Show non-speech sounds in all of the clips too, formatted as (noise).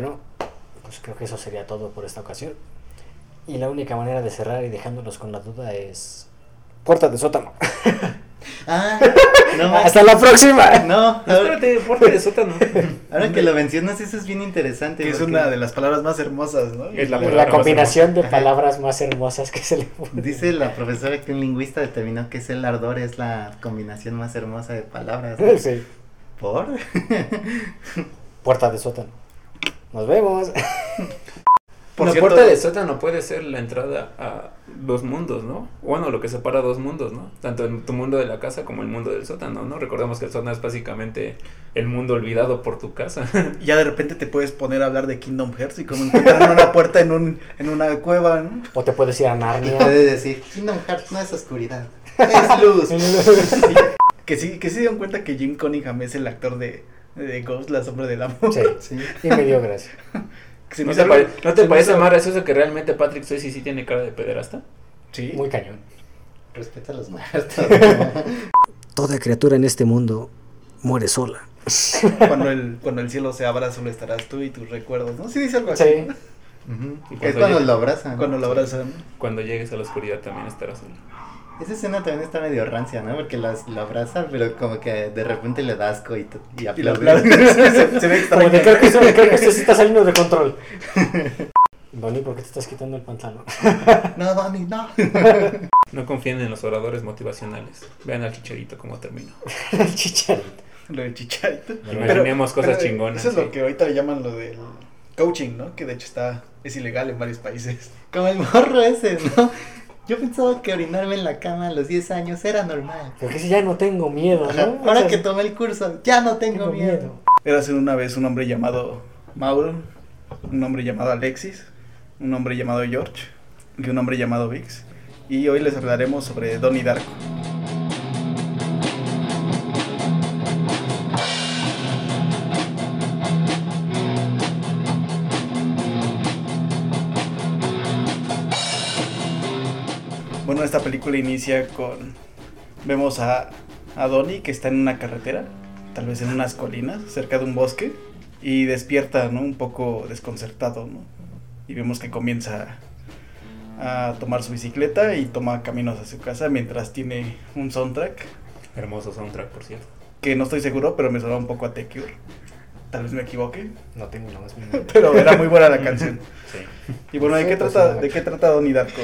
bueno, pues creo que eso sería todo por esta ocasión. Y la única manera de cerrar y dejándolos con la duda es... Puerta de sótano. (laughs) Ah, no, (laughs) Hasta la próxima. No, Espérate, puerta de sótano. (laughs) ahora que lo mencionas, eso es bien interesante. Que es una de las palabras más hermosas, ¿no? Es la La, combinación de palabras más hermosas que se le puede. Dice la profesora que un lingüista determinó que es el ardor es la combinación más hermosa de palabras. Sí. ¿Por? Puerta de sótano. Nos vemos. (laughs) Por la cierto- puerta de sótano puede ser la entrada a dos mundos, ¿no? Bueno, lo que separa dos mundos, ¿no? Tanto en tu mundo de la casa como el mundo del sótano, ¿no? Recordemos que el sótano es básicamente el mundo olvidado por tu casa. Y (laughs) ya de repente te puedes poner a hablar de Kingdom Hearts y como encuentran una puerta en un en una cueva, ¿no? O te puedes ir a Y Narnia. puede decir, Kingdom Hearts no es oscuridad, (laughs) es luz. Que sí, que sí se dieron cuenta que Jim Cunningham es el actor de, de Ghost, la sombra del amor. Sí. Sí. Y me dio gracia. (laughs) Que se me ¿No hizo te, algo- pare- ¿no se te me parece hizo- más gracioso que realmente Patrick Swayze sí tiene cara de pederasta? Sí. Muy cañón. Respeta a los muertos. (laughs) Toda criatura en este mundo muere sola. (laughs) Cuando el, cuando el cielo se abra solo estarás tú y tus recuerdos, ¿no? Sí dice algo así. Sí. Que es cuando cuando llegue- lo abrazan. Cuando lo abrazan. Cuando llegues a la oscuridad también estarás solo. Esa escena también está medio rancia, ¿no? Porque las, lo abraza, pero como que de repente le da asco y, y Y lo aplaude. (laughs) se, se ve Como extraño. creo, que esto, creo que esto sí está saliendo de control. (laughs) Donny, ¿por qué te estás quitando el pantalón? (laughs) No, Donnie, no. No confíen en los oradores motivacionales. Vean al chicharito cómo terminó. el chicharito. Lo del chicharito. Imaginemos cosas pero chingonas. Eso es sí. lo que ahorita le llaman lo del coaching, ¿no? Que de hecho está es ilegal en varios países. Como el morro ese, ¿no? Yo pensaba que orinarme en la cama a los 10 años era normal. Porque si ya no tengo miedo, ¿no? Ahora O sea, que tomé el curso, ya no tengo, miedo. Era hace una vez un hombre llamado Mauro, un hombre llamado Alexis, un hombre llamado George y un hombre llamado Vix. Y hoy les hablaremos sobre Donnie Darko. Esta película inicia con... Vemos a, a Donnie que está en una carretera, tal vez en unas colinas, cerca de un bosque, y despierta, ¿no? Un poco desconcertado, ¿no? Y vemos que comienza a tomar su bicicleta y toma caminos a su casa mientras tiene un soundtrack Hermoso soundtrack, por cierto. que no estoy seguro, pero me sonaba un poco a The Cure. Tal vez me equivoque, No tengo la más (laughs) pero era muy buena la canción. Sí. Y bueno, ¿de qué trata, señor. de qué trata Donnie Darko?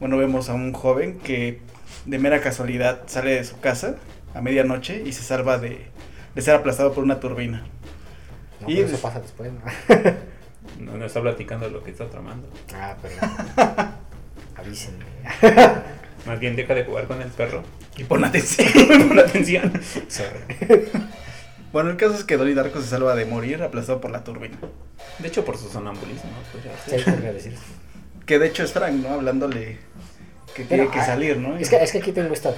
Bueno, vemos a un joven que de mera casualidad sale de su casa a medianoche y se salva de, de ser aplastado por una turbina. No, Y- pero eso pasa después, ¿no? (laughs) No, no está platicando lo que está tramando. Ah, pero... (laughs) Avísenme. Más bien deja de jugar con el perro. Y pon atención. (laughs) Pon atención. Sorry. Bueno, el caso es que Donnie Darko se salva de morir aplastado por la turbina. De hecho, por su sonambulismo. Pues ya. Sí, podría decir. Que de hecho es Frank, ¿no? Hablándole que Pero, tiene que ah, salir, ¿no? Es que, es que aquí tengo esta...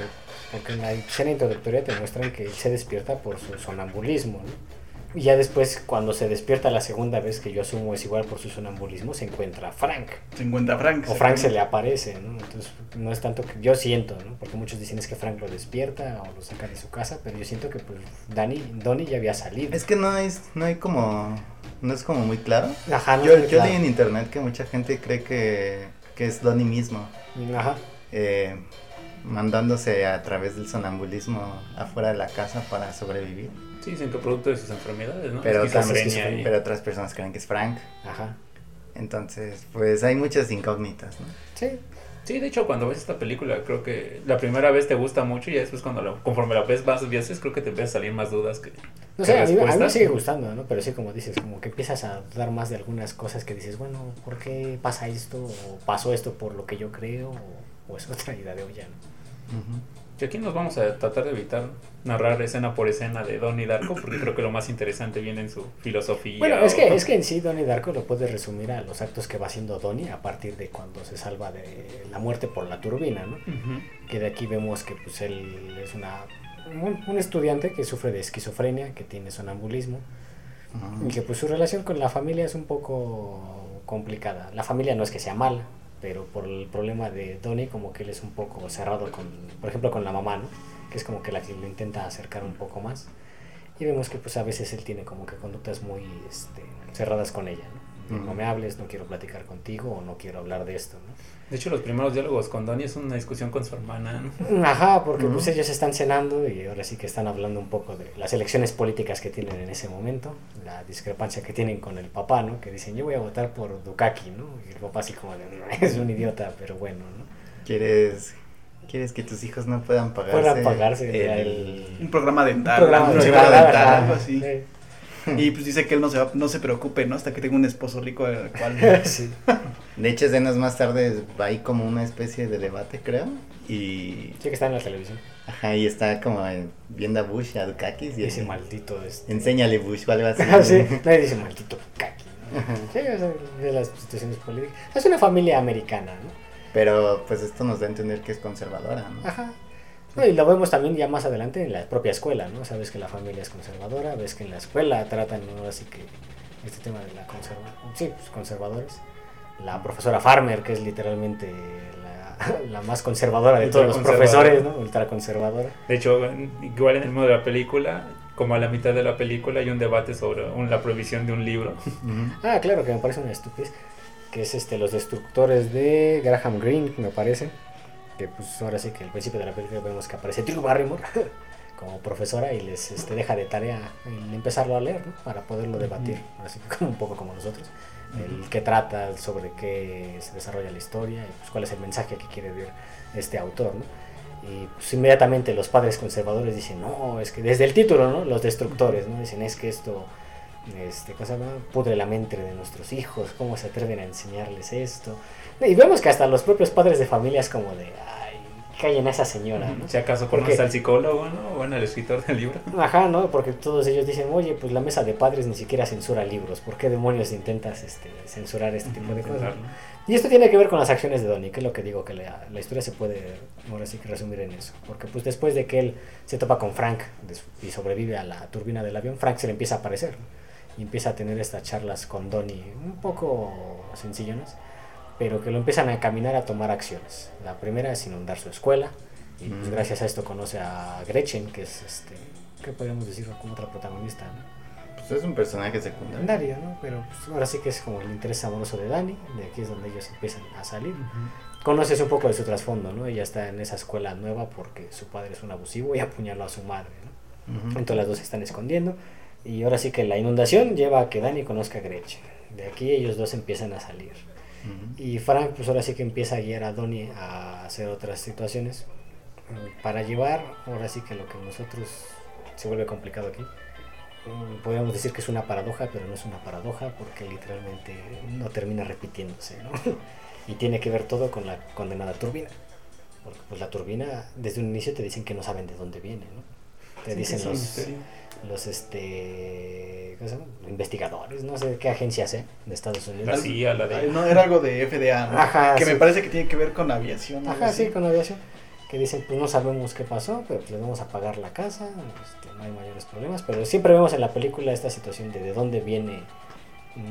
Porque en la escena introductoria te muestran que él se despierta por su sonambulismo, ¿no? Y ya después, cuando se despierta la segunda vez, que yo asumo es igual por su sonambulismo, se encuentra Frank. Se encuentra Frank. O Frank se le aparece, ¿no? Entonces, no es tanto que yo siento, ¿no? Porque muchos dicen es que Frank lo despierta o lo saca de su casa, pero yo siento que pues Danny, Donnie ya había salido. Es que no es, no hay como, no es como muy claro. Ajá, no yo yo claro. leí en internet que mucha gente cree que, que es Donnie mismo, Ajá. eh, mandándose a través del sonambulismo afuera de la casa para sobrevivir. Sí, dicen que producto de sus enfermedades, ¿no? Pero, otras, y- pero otras personas creen que es Frank. Ajá. Entonces, pues hay muchas incógnitas, ¿no? Sí. Sí, de hecho, cuando ves esta película, creo que la primera vez te gusta mucho y después cuando lo- conforme la ves más veces, creo que te empiezan a salir más dudas que, No que sé, a mí, a mí me respuestas. sigue gustando, ¿no? Pero sí, como dices, como que empiezas a dar más de algunas cosas que dices, bueno, ¿por qué pasa esto? ¿O pasó esto por lo que yo creo? ¿O, o es (laughs) otra idea de olla, ¿no? Ujú. Y aquí nos vamos a tratar de evitar narrar escena por escena de Donnie Darko, porque creo que lo más interesante viene en su filosofía. Bueno, es o- que, es que en sí Donnie Darko lo puedes resumir a los actos que va haciendo Donnie a partir de cuando se salva de la muerte por la turbina, ¿no? Ujú. Que de aquí vemos que pues él es una un, un estudiante que sufre de esquizofrenia, que tiene sonambulismo, Ujú. y que pues su relación con la familia es un poco complicada. La familia no es que sea mala, pero por el problema de Donnie como que él es un poco cerrado con, por ejemplo, con la mamá, ¿no? Que es como que la que lo intenta acercar un poco más. Y vemos que pues a veces él tiene como que conductas muy este, cerradas con ella, ¿no? No me hables, no quiero platicar contigo o no quiero hablar de esto, ¿no? De hecho, los primeros diálogos con Donnie es una discusión con su hermana, ¿no? Ajá, porque pues ellos están cenando y ahora sí que están hablando un poco de las elecciones políticas que tienen en ese momento, la discrepancia que tienen con el papá, ¿no? Que dicen, yo voy a votar por Dukaki, ¿no? Y el papá así como de, "No, es un idiota, pero bueno, ¿no? ¿Quieres, ¿Quieres que tus hijos no puedan pagarse? Puedan pagarse el- Un programa dental. Un programa seguro dental, dental, ajá, algo así. sí. (laughs) Y pues dice que él no se, va- no se preocupe, ¿no? Hasta que tenga un esposo rico al cual... (laughs) Sí. De hecho, escenas más tarde va ahí como una especie de debate, creo. Y, Sí que está en la televisión. ajá, y está como viendo a Bush, a Dukakis, y Dice maldito este. enséñale Bush o algo así. Ah, sí, nadie dice maldito Dukaki, ¿no? Ajá. Sí, o sea, de las situaciones políticas. Es una familia americana, ¿no? Pero pues esto nos da a entender que es conservadora, ¿no? Ajá. No, y lo vemos también ya más adelante en la propia escuela, ¿no? Sabes que la familia es conservadora, ves que en la escuela tratan, ¿no? Así que este tema de la conserva... Sí, pues conservadores. La profesora Farmer, que es literalmente la, (laughs) la más conservadora de todos los profesores, ¿no? Ultraconservadora. De hecho, igual en el modo de la película, como a la mitad de la película, hay un debate sobre un- la prohibición de un libro. Ujú. (laughs) Ah, claro, que me parece una estupidez. Que es este, los destructores de Graham Greene, me parece. Que pues ahora sí que al principio de la película vemos que aparece Drew Barrymore (laughs) como profesora y les este, deja de tarea el empezarlo a leer, ¿no? Para poderlo debatir. Así (laughs) como un poco como nosotros. El que trata sobre qué se desarrolla la historia y pues cuál es el mensaje que quiere ver este autor, ¿no? Y pues inmediatamente los padres conservadores dicen, no, es que desde el título, ¿no? Los destructores, ¿no? Dicen, es que esto este, ¿cómo se llama? pudre la mente de nuestros hijos, cómo se atreven a enseñarles esto. Y vemos que hasta los propios padres de familia es como de, ay, callen a esa señora, ¿no? Si acaso Porque- conoces al psicólogo, ¿no? O bueno, al escritor del libro. Ajá, ¿no? Porque todos ellos dicen, oye, pues la mesa de padres ni siquiera censura libros, ¿por qué demonios intentas este, censurar este tipo de cosas? Y esto tiene que ver con las acciones de Donnie, que es lo que digo, que la, la historia se puede ahora sí que resumir en eso. Porque pues después de que él se topa con Frank y sobrevive a la turbina del avión, Frank se le empieza a aparecer. Y empieza a tener estas charlas con Donnie un poco sencillonas, pero que lo empiezan a caminar a tomar acciones. La primera es inundar su escuela, y pues Mm. gracias a esto conoce a Gretchen, que es, este, ¿qué podríamos decir como otra protagonista? ¿no? Pues es un personaje secundario. ¿no? Pero pues, ahora sí que es como el interés amoroso de Dani, de aquí es donde ellos empiezan a salir. Conoces un poco de su trasfondo, ¿no? Ella está en esa escuela nueva porque su padre es un abusivo y apuñaló a su madre, ¿no? Ujú. Entonces las dos se están escondiendo y ahora sí que la inundación lleva a que Dani conozca a Gretchen. De aquí ellos dos empiezan a salir. Y Frank pues ahora sí que empieza a guiar a Donnie a hacer otras situaciones para llevar, ahora sí que lo que nosotros se vuelve complicado aquí. Mm, Podríamos decir que es una paradoja, pero no es una paradoja porque literalmente no termina repitiéndose, ¿no? (laughs) Y tiene que ver todo con la condenada turbina. Porque pues la turbina desde un inicio te dicen que no saben de dónde viene, ¿no? Te Sí, dicen los. Los este, ¿cómo se llama? investigadores, no sé qué agencia sea de Estados Unidos. La CIA, la Ay, de... No, era algo de FDA, ¿no? Ajá, Que sí. me parece que tiene que ver con aviación. Ajá, sí, con aviación. Que dicen, pues no sabemos qué pasó, pero pues les vamos a pagar la casa, este, no hay mayores problemas. Pero siempre vemos en la película esta situación de de dónde viene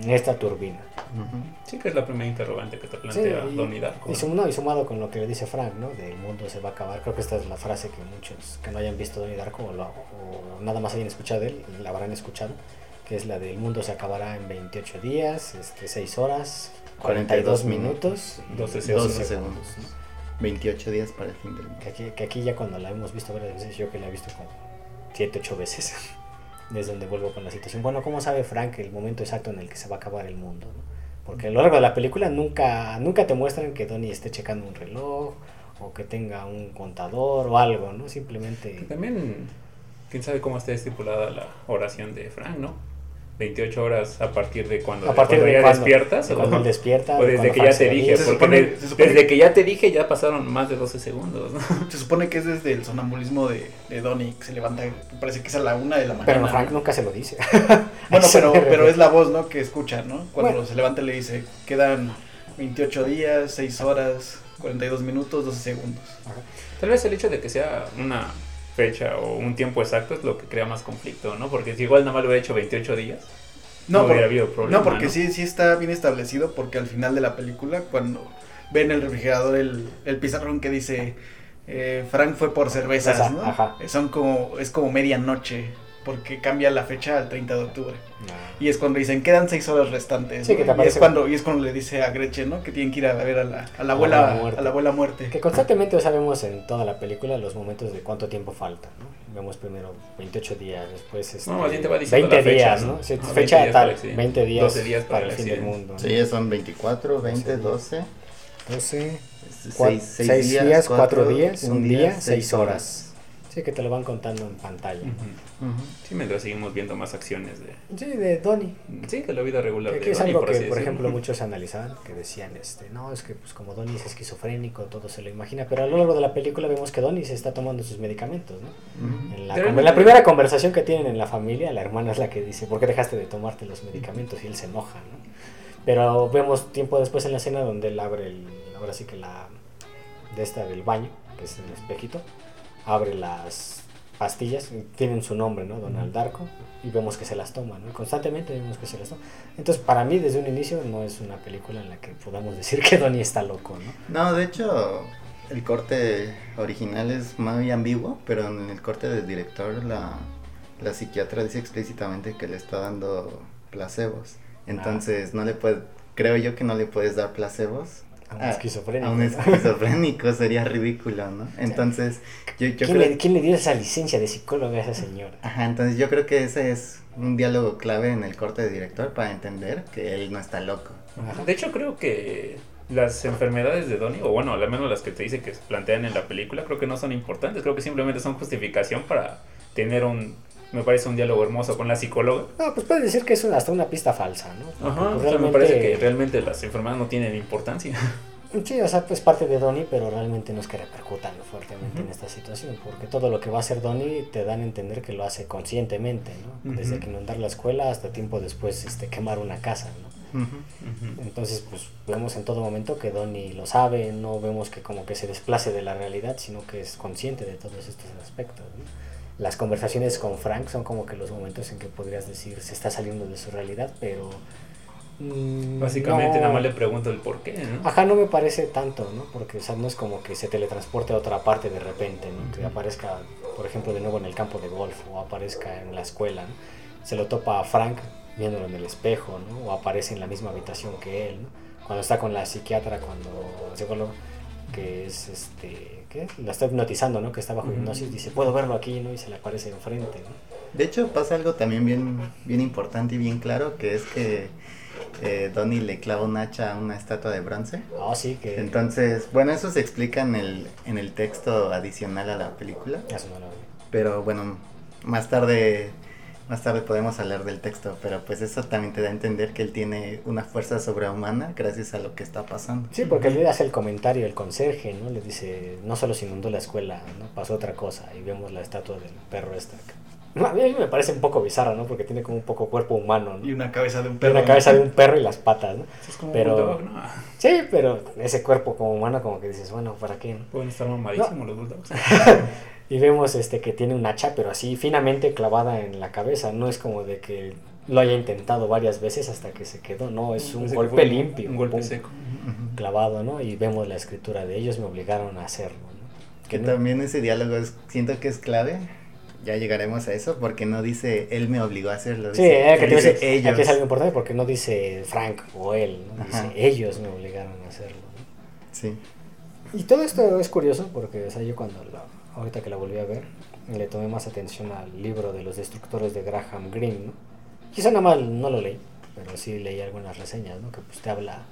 esta turbina. Ujú. Sí que es la primera interrogante que te Sí, plantea y, Donnie Darko. y sum- no, y sumado con lo que le dice Frank, ¿no? Del mundo se va a acabar. Creo que esta es la frase que muchos que no hayan visto Donnie Darko o, lo- o nada más hayan escuchado de él, la habrán escuchado. Que es la del mundo se acabará en 28 días, este, 6 horas, 42 42 minutos, y 12 12 segundos. segundos. ¿no? 28 días para el fin del mundo. Que aquí, que aquí ya cuando la hemos visto varias veces, yo que la he visto como 7, 8 veces, (laughs) es donde vuelvo con la situación. Bueno, ¿cómo sabe Frank el momento exacto en el que se va a acabar el mundo? no? Porque a lo largo de la película nunca, nunca te muestran que Donnie esté checando un reloj o que tenga un contador o algo, ¿no? Que Simplemente... también, quién sabe cómo está estipulada la oración de Frank, ¿no? 28 horas a partir de cuando, A partir cuando de ya cuando- despiertas. de o- cuando de desde que ya te dije, ir. Se porque supone- de- se supone- desde que ya te dije ya pasaron más de 12 segundos, ¿no? (laughs) Se supone que es desde el sonambulismo de, de Donnie, que se levanta, parece que es a la una de la mañana. Pero Frank nunca se lo dice. (laughs) Bueno, (laughs) pero, pero es la voz, ¿no? Que escucha, ¿no? Cuando Bueno. se levanta le dice, quedan 28 días, 6 horas, 42 minutos, 12 segundos. Tal vez el hecho de que sea una fecha o un tiempo exacto es lo que crea más conflicto, ¿no? Porque si igual nada más lo hubiera hecho 28 días, no, por- hubiera habido problema. no, porque Sí, sí está bien establecido, porque al final de la película, cuando ven el refrigerador el, el pizarrón que dice, eh, Frank fue por cervezas, Cerveza, ¿no? ajá. Son como, es como medianoche porque cambia la fecha al 30 de octubre. Ah. Y es cuando dicen, quedan seis horas restantes. Sí, ¿no? que te y, es cuando, y es cuando le dice a Gretchen, ¿no? Que tienen que ir a ver a la, a la abuela, muerte. a la abuela muerte. Que constantemente sabemos en toda la película los momentos de cuánto tiempo falta, ¿no? Vemos primero 28 días, después este, No, te va diciendo 20 la fecha, días, ¿no? ¿no? Sí, Ah, 20 fecha días tal, para el accidente. 20 días, 12 días para, para el fin del mundo. Sí, son 24, 20, 12. 12, Seis, 6 días, 4 cuatro, días, un día, 6 seis horas. Sí, que te lo van contando en pantalla. Sí, mientras seguimos viendo más acciones de... Sí, de Donnie. Sí, de la vida regular Que, de que es Donnie, algo que, por ejemplo, muchos analizaban, que decían, este, no, es que pues como Donnie es esquizofrénico, todo se lo imagina, pero a lo largo de la película vemos que Donnie se está tomando sus medicamentos, ¿no? Ujú. En la, Pero con- en la primera conversación que tienen en la familia, la hermana es la que dice, ¿por qué dejaste de tomarte los medicamentos? Y él se enoja, ¿no? Pero vemos tiempo después en la escena donde él abre el, ahora sí que la, de esta del baño, que es el espejito, abre las pastillas, tienen su nombre, ¿no? Donald Darko, y vemos que se las toma, ¿no? Constantemente vemos que se las toma. Entonces, para mí, desde un inicio, no es una película en la que podamos decir que Donnie está loco, ¿no? No, de hecho, el corte original es muy ambiguo, pero en el corte del director la, la psiquiatra dice explícitamente que le está dando placebos. Entonces, no le puede, creo yo que no le puedes dar placebos A un a- esquizofrénico. A un esquizofrénico sería ridículo, ¿no? (laughs) Entonces, yo, yo ¿Quién, creo... le, quién le dio esa licencia de psicóloga a esa señora? Ajá, entonces yo creo que ese es un diálogo clave en el corte de director para entender que él no está loco. Ajá. De hecho, creo que las enfermedades de Donnie, o bueno, al menos las que te dice que se plantean en la película, creo que no son importantes. Creo que simplemente son justificación para tener un, me parece, un diálogo hermoso con la psicóloga. No, pues puedes decir que es una- hasta una pista falsa, ¿no? Ajá, pues, o sea, me parece que realmente las enfermedades no tienen importancia. (laughs) Sí, o sea, pues parte de Donnie, pero realmente no es que repercutan fuertemente en Ujú. esta situación, porque todo lo que va a hacer Donnie te dan a entender que lo hace conscientemente, ¿no? Desde que inundar la escuela hasta tiempo después este, quemar una casa, ¿no? Entonces, pues vemos en todo momento que Donnie lo sabe, no vemos que como que se desplace de la realidad, sino que es consciente de todos estos aspectos. ¿no? Las conversaciones con Frank son como que los momentos en que podrías decir se está saliendo de su realidad, pero... mm, Básicamente no- nada más le pregunto el por qué, ¿no? Ajá, no me parece tanto, ¿no? Porque o sea, no es como que se teletransporte a otra parte de repente, ¿no? Que aparezca, por ejemplo, de nuevo en el campo de golf o aparezca en la escuela, ¿no? Se lo topa a Frank viéndolo en el espejo, ¿no? O aparece en la misma habitación que él, ¿no? Cuando está con la psiquiatra, cuando psicólogo, que es este, ¿qué? La está hipnotizando, ¿no? Que está bajo hipnosis, dice, puedo verlo aquí, ¿no? Y se le aparece enfrente, ¿no? De hecho, pasa algo también bien, bien importante y bien claro, que es que eh, Donnie le clava un hacha a una estatua de bronce. Ah, sí, que... Entonces, bueno, eso se explica en el, en el texto adicional a la película. Eso no lo vi. Pero bueno, más tarde, más tarde podemos hablar del texto, pero pues eso también te da a entender que él tiene una fuerza sobrehumana gracias a lo que está pasando. Sí, porque le hace el comentario el conserje, ¿no? Le dice, no solo se inundó la escuela, ¿no? Pasó otra cosa y vemos la estatua del perro esta. A mí me parece un poco bizarra, ¿no? Porque tiene como un poco cuerpo humano, ¿no? Y una cabeza de un perro. la cabeza de un perro y las patas, ¿no? Es como Pero- un bulldog, ¿no? Sí, pero ese cuerpo como humano como que dices, bueno, ¿para qué? no? Pueden estar mamadísimos los bulldogs. (laughs) Y vemos este que tiene un hacha, pero así finamente clavada en la cabeza. No es como de que lo haya intentado varias veces hasta que se quedó, no, es un golpe limpio. Un golpe pum, seco. Clavado, ¿no? Y vemos la escritura de ellos, me obligaron a hacerlo, ¿no? Que no- también ese diálogo es, siento que es clave. Ya llegaremos a eso porque no dice él me obligó a hacerlo. Sí, dice, eh, que dice dice, ellos. aquí es algo importante porque no dice Frank o él, ¿no? dice Ajá. ellos me obligaron a hacerlo. ¿no? Sí. Y todo esto es curioso porque o sea, yo cuando la, ahorita que la volví a ver le tomé más atención al libro de los destructores de Graham Greene. Quizá nada más no lo leí, pero sí leí algunas reseñas, que pues te habla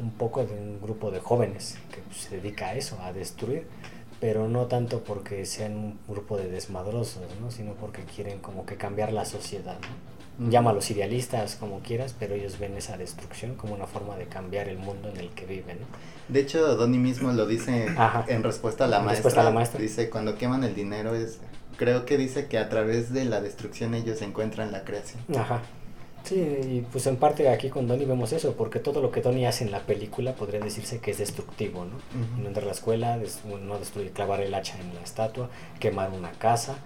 un poco de un grupo de jóvenes que pues, se dedica a eso, a destruir, pero no tanto porque sean un grupo de desmadrosos, ¿no? sino porque quieren como que cambiar la sociedad. Ujú. Llámalos idealistas como quieras, pero ellos ven esa destrucción como una forma de cambiar el mundo en el que viven. ¿no? De hecho, Donnie mismo lo dice Ajá. en respuesta a la En maestra. respuesta a la maestra. Dice, cuando queman el dinero es... Creo que dice que a través de la destrucción ellos encuentran la creación. Ajá. Sí, y pues en parte aquí con Donnie vemos eso, porque todo lo que Donnie hace en la película podría decirse que es destructivo, ¿no? Ujú. Inundar la escuela, des- no destruir, clavar el hacha en la estatua, quemar una casa.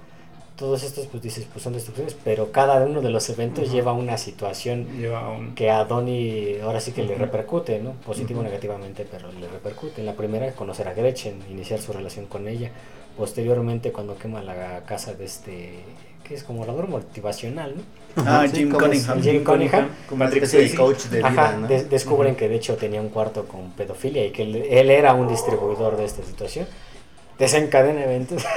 Todos estos, pues dices, pues son destrucciones, pero cada uno de los eventos Ujú. lleva una situación Lleva un... que a Donnie ahora sí que le Ujú. repercute, ¿no? Positivo o Ujú. negativamente, pero le repercute. En la primera, conocer a Gretchen, iniciar su relación con ella. Posteriormente, cuando quema la casa de este que es como labor motivacional, ¿no? Ah, Sí, Jim Cunningham. es- Jim Cunningham. Como especie de coach de vida, Ajá, ¿no? de- descubren que de hecho tenía un cuarto con pedofilia y que él, él era un distribuidor de esta situación. Desencadena eventos (laughs)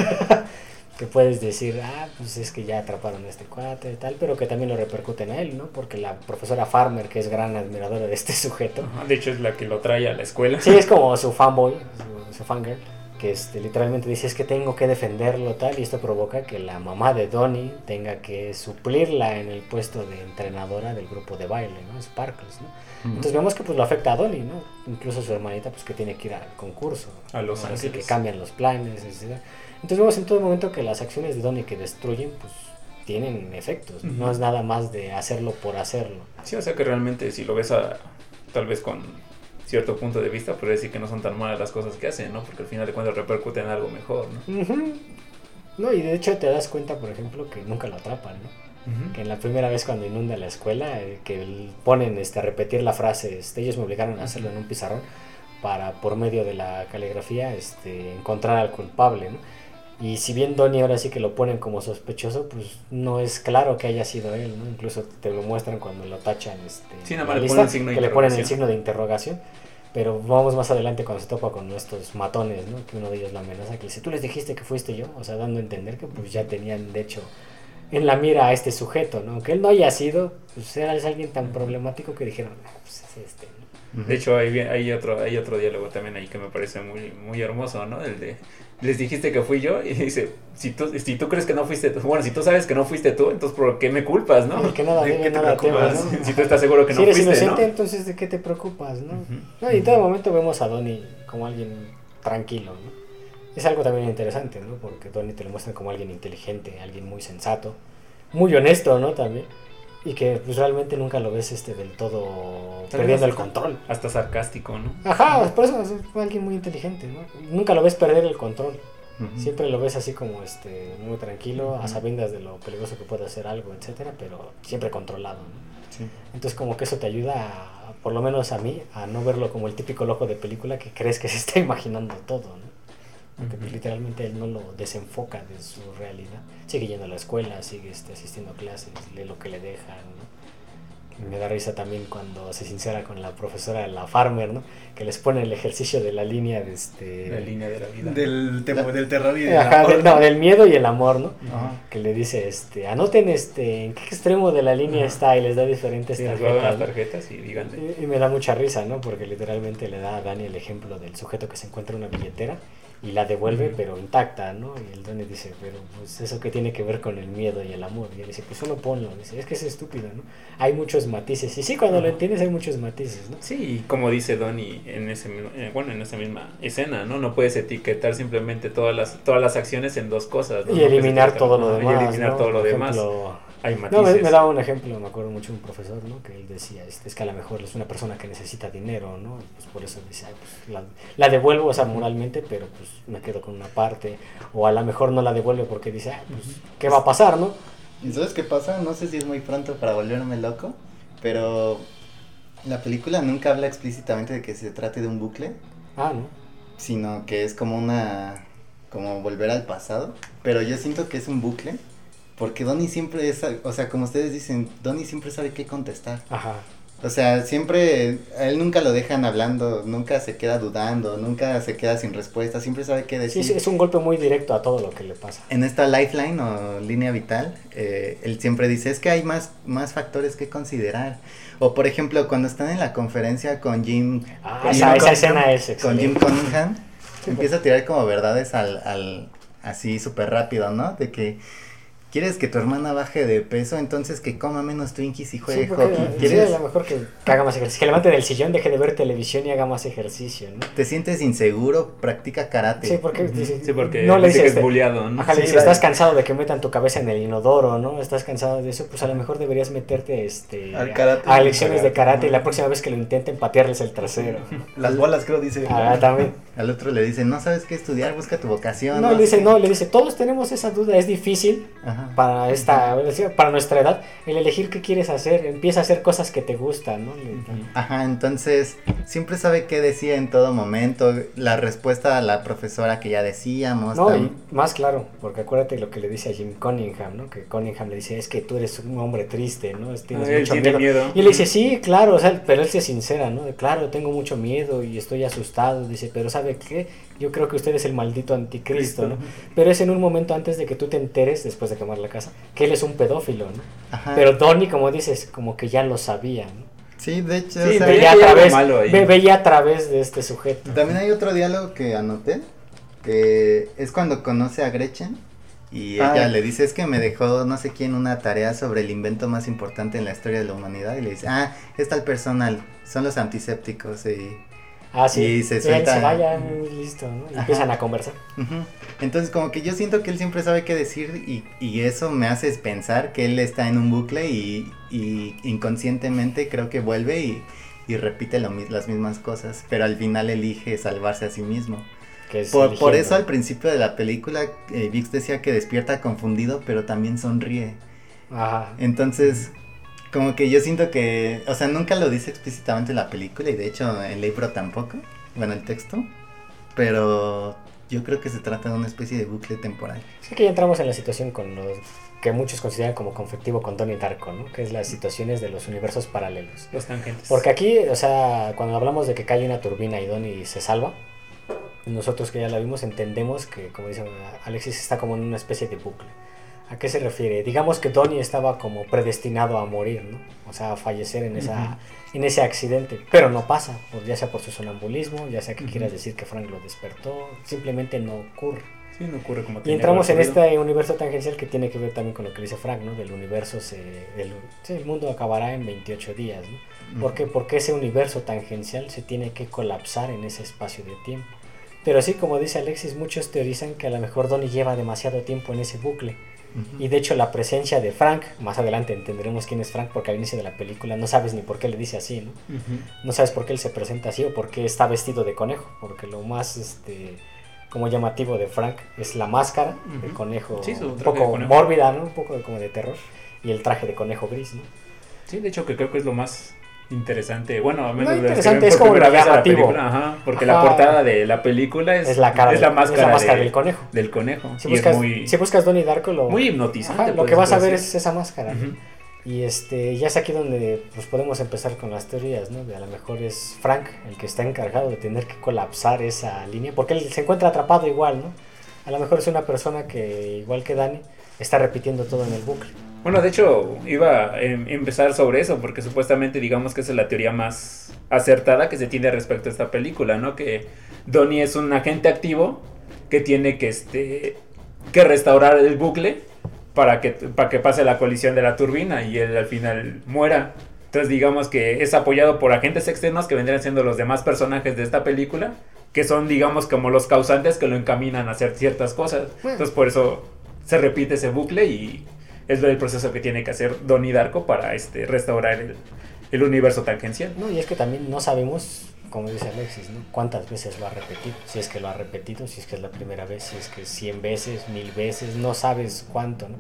que puedes decir, ah, pues es que ya atraparon a este cuate y tal, pero que también lo repercuten a él, ¿no? Porque la profesora Farmer, que es gran admiradora de este (laughs) sujeto, Ajá, De hecho, es la que lo trae a la escuela. sí, es como su fanboy, su, su fangirl, que este, literalmente dice, es que tengo que defenderlo tal, y esto provoca que la mamá de Donnie tenga que suplirla en el puesto de entrenadora del grupo de baile, ¿no? Sparkles, ¿no? Entonces vemos que pues lo afecta a Donnie, ¿no? Incluso su hermanita pues que tiene que ir al concurso. A Los ¿no? Así que cambian los planes, etc. Entonces vemos en todo momento que las acciones de Donnie que destruyen pues tienen efectos. No es nada más de hacerlo por hacerlo. Sí, o sea que realmente si lo ves a, tal vez con cierto punto de vista, puedes decir que no son tan malas las cosas que hacen, ¿no? Porque al final de cuentas repercute en algo mejor, ¿no? No, y de hecho te das cuenta, por ejemplo, que nunca lo atrapan, ¿no? Que en la primera vez cuando inunda la escuela, eh, que ponen este, a repetir la frase, este, ellos me obligaron a hacerlo en un pizarrón para, por medio de la caligrafía, este, encontrar al culpable, ¿no? Y si bien Donnie ahora sí que lo ponen como sospechoso, pues no es claro que haya sido él, ¿no? Incluso te lo muestran cuando lo tachan, este, Sí, nada más la le lista, ponen signo de que le ponen el interrogación. signo de interrogación. Pero vamos más adelante cuando se topa con estos matones, ¿no? Que uno de ellos la amenaza, que le dice, tú les dijiste que fuiste yo, o sea, dando a entender que pues ya tenían, de hecho, en la mira a este sujeto, ¿no? Aunque él no haya sido, pues era es alguien tan problemático que dijeron, "Ah, pues es este, ¿no? De hecho, hay, hay, otro, hay otro diálogo también ahí que me parece muy, muy hermoso, ¿no? El de, les dijiste que fui yo y dice, si tú, si tú crees que no fuiste tú, bueno, si tú sabes que no fuiste tú, entonces ¿por qué me culpas, no? El que nada ¿De qué te nada teme, preocupas? ¿no? Si tú estás seguro que si no eres fuiste, inocente, ¿no? entonces ¿de qué te preocupas, no? No, y en todo momento vemos a Donnie como alguien tranquilo, ¿no? Es algo también interesante, ¿no? Porque Donnie te lo muestran como alguien inteligente, alguien muy sensato, muy honesto, ¿no? También. Y que pues realmente nunca lo ves este del todo perdiendo el control. Hasta sarcástico, ¿no? Ajá, por eso es alguien muy inteligente, ¿no? Nunca lo ves perder el control. Siempre lo ves así como este muy tranquilo, a Ujú. sabiendas de lo peligroso que puede hacer algo, etcétera, pero siempre controlado, ¿no? Sí. Entonces como que eso te ayuda, a- por lo menos a mí, a no verlo como el típico loco de película que crees que se está (laughs) imaginando todo, ¿no? Porque pues, Ujú. literalmente él no lo desenfoca de su realidad. Sigue yendo a la escuela, sigue este, asistiendo a clases, lee lo que le dejan, ¿no? Me da risa también cuando se sincera con la profesora, la Farmer, ¿no? Que les pone el ejercicio de la línea de este... La línea de la vida. Del, temo- del terror y del Ajá, amor, del- no, del miedo y el amor, ¿no? Ajá. Que le dice, este, anoten este, en qué extremo de la línea Ajá. está y les da diferentes Sí, tarjetas. ¿no? tarjetas y díganle. Y, y me da mucha risa, ¿no? Porque literalmente le da a Dani el ejemplo del sujeto que se encuentra una billetera y la devuelve, pero intacta, ¿no? Y el Dani dice, pero pues eso que tiene que ver con el miedo y el amor. Y él dice, pues uno ponlo. Dice, es que es estúpido, ¿no? Hay muchos matices. Y sí, cuando lo entiendes hay muchos matices, ¿no? Sí, y como dice Donnie en ese eh, bueno, en esa misma escena, ¿no? No puedes etiquetar simplemente todas las todas las acciones en dos cosas, ¿no? Y No eliminar etiquetar- todo lo demás. Y eliminar ¿no? todo lo Por demás. ejemplo, Hay No, me, me daba un ejemplo, me acuerdo mucho de un profesor, ¿no? Que él decía, este, es que a lo mejor es una persona que necesita dinero, ¿no? Y pues por eso dice, "Ay, pues, la, la devuelvo, o sea, moralmente, pero pues me quedo con una parte. O a lo mejor no la devuelve porque dice, "Ay, pues, ¿qué va a pasar, no? ¿Y sabes qué pasa? No sé si es muy pronto para volverme loco, pero la película nunca habla explícitamente de que se trate de un bucle, Ah, ¿no? sino que es como una como volver al pasado, pero yo siento que es un bucle porque Donnie siempre es, o sea, como ustedes dicen, Donnie siempre sabe qué contestar. Ajá. O sea, siempre, a él nunca lo dejan hablando, nunca se queda dudando, nunca se queda sin respuesta, siempre sabe qué Sí, decir. es, es un golpe muy directo a todo lo que le pasa. En esta lifeline o línea vital, eh, él siempre dice, es que hay más, más factores que considerar. O por ejemplo, cuando están en la conferencia con Jim, Ah, con esa, Jim esa Cunningham- escena es con Jim excelente. Cunningham, Sí, empieza a tirar como verdades al, al así súper rápido, ¿no? De que quieres que tu hermana baje de peso, entonces que coma menos Twinkies y juegue Sí, porque hockey. sí, ¿Quieres, a lo mejor que, que haga más ejercicio. Que levante del sillón, deje de ver televisión y haga más ejercicio, ¿no? te sientes inseguro, practica karate. Sí, porque, Ujú. dice- Sí, porque no le dice dice que es este, bulleado, ¿no? Ajá, le Sí, dice, vale. estás cansado de que metan tu cabeza en el inodoro, ¿no? Estás cansado de eso, pues a lo mejor deberías meterte este, Al karate. a lecciones de Karate, karate y la próxima vez que lo intenten patearles el trasero. Las bolas, creo, dice. Ah, también. Al otro le dicen, no sabes qué estudiar, busca tu vocación. No, le dice, no, le dice, todos tenemos esa duda, es difícil, Ajá. Ajá. para esta para nuestra edad el elegir qué quieres hacer empieza a hacer cosas que te gustan no Ajá, entonces siempre sabe qué decía en todo momento, la respuesta a la profesora que ya decíamos. no y más claro porque acuérdate lo que le dice a Jim Cunningham no que Cunningham le dice es que tú eres un hombre triste no Es- tienes Ah, él mucho tiene miedo. miedo. y le dice sí claro o sea pero él se sincera no de claro tengo mucho miedo y estoy asustado dice pero sabe qué yo creo que usted es el maldito anticristo no pero es en un momento antes de que tú te enteres después de quemar la casa que él es un pedófilo no Ajá. Pero Donnie, como dices, como que ya lo sabía, ¿no? Sí, de hecho, Sí, o sea, Veía a, través, malo ahí. ve- veía a través de este sujeto. también hay otro diálogo que anoté, que es cuando conoce a Gretchen y Ah. ella le dice, es que me dejó no sé quién una tarea sobre el invento más importante en la historia de la humanidad y le dice, ah, es tal personal, son los antisépticos y... Ah, sí. Y se suelta- se vaya, listo, ¿no? Y Ajá. empiezan a conversar. Entonces como que yo siento que él siempre sabe qué decir y, y eso me hace pensar que él está en un bucle y, y inconscientemente creo que vuelve y, y repite lo las mismas cosas, pero al final elige salvarse a sí mismo. Es Por, por eso al principio de la película eh, Vix decía que despierta confundido pero también sonríe. Ajá. Entonces como que yo siento que, o sea, nunca lo dice explícitamente la película y de hecho el libro tampoco, bueno el texto, pero yo creo que se trata de una especie de bucle temporal. Sí que ya entramos en la situación con lo que muchos consideran como conflictivo con Donnie Darko, ¿no? Que es las situaciones de los universos paralelos. Los tangentes. Porque aquí, o sea, cuando hablamos de que cae una turbina y Donnie se salva, nosotros que ya la vimos entendemos que, como dice Alexis, está como en una especie de bucle. ¿A qué se refiere? Digamos que Donnie estaba como predestinado a morir, ¿no? O sea, a fallecer en, esa, en ese accidente, pero no pasa, ya sea por su sonambulismo, ya sea que quieras decir que Frank lo despertó, simplemente no ocurre. Sí, no ocurre como Y entramos en este universo tangencial que tiene que ver también con lo que dice Frank, ¿no? Del universo, se, del, el mundo acabará en 28 días, ¿no? ¿Por qué? Porque ese universo tangencial se tiene que colapsar en ese espacio de tiempo. Pero sí, como dice Alexis, muchos teorizan que a lo mejor Donnie lleva demasiado tiempo en ese bucle. Y de hecho la presencia de Frank, más adelante entenderemos quién es Frank porque al inicio de la película no sabes ni por qué le dice así, ¿no? No sabes por qué él se presenta así o por qué está vestido de conejo, porque lo más este como llamativo de Frank es la máscara de Ujú. conejo, Sí, su un de poco conejo. mórbida, ¿no? Un poco como de terror y el traje de conejo gris, ¿no? Sí, de hecho que creo que es lo más interesante. Bueno, al menos No interesante, es como la llamativo. ajá, porque Ajá. la portada de la película es, Es la cara, es la máscara, máscara de- del conejo. del conejo. Si y buscas, es muy, si buscas Donnie Darko lo, muy hipnotizante. Ajá, lo puedes que vas a ver decir. es esa máscara. Y este, ya es aquí donde pues, podemos empezar con las teorías, ¿no? De a lo mejor es Frank el que está encargado de tener que colapsar esa línea, porque él se encuentra atrapado igual, ¿no? A lo mejor es una persona que, igual que Dani, está repitiendo todo en el bucle. Bueno, de hecho, iba a em- empezar sobre eso, porque supuestamente digamos que esa es la teoría más acertada que se tiene respecto a esta película, ¿no? Que Donnie es un agente activo que tiene que, este, que restaurar el bucle para que, para que pase la colisión de la turbina y él al final muera. Entonces digamos que es apoyado por agentes externos que vendrían siendo los demás personajes de esta película, que son digamos como los causantes que lo encaminan a hacer ciertas cosas. Entonces por eso se repite ese bucle y es el proceso que tiene que hacer Donnie Darko para este, restaurar el, universo tangencial. No, y es que también no sabemos, como dice Alexis, ¿no? Cuántas veces lo ha repetido. Si es que lo ha repetido, si es que es la primera vez, si es que 100 veces, mil veces, no sabes cuánto, ¿no?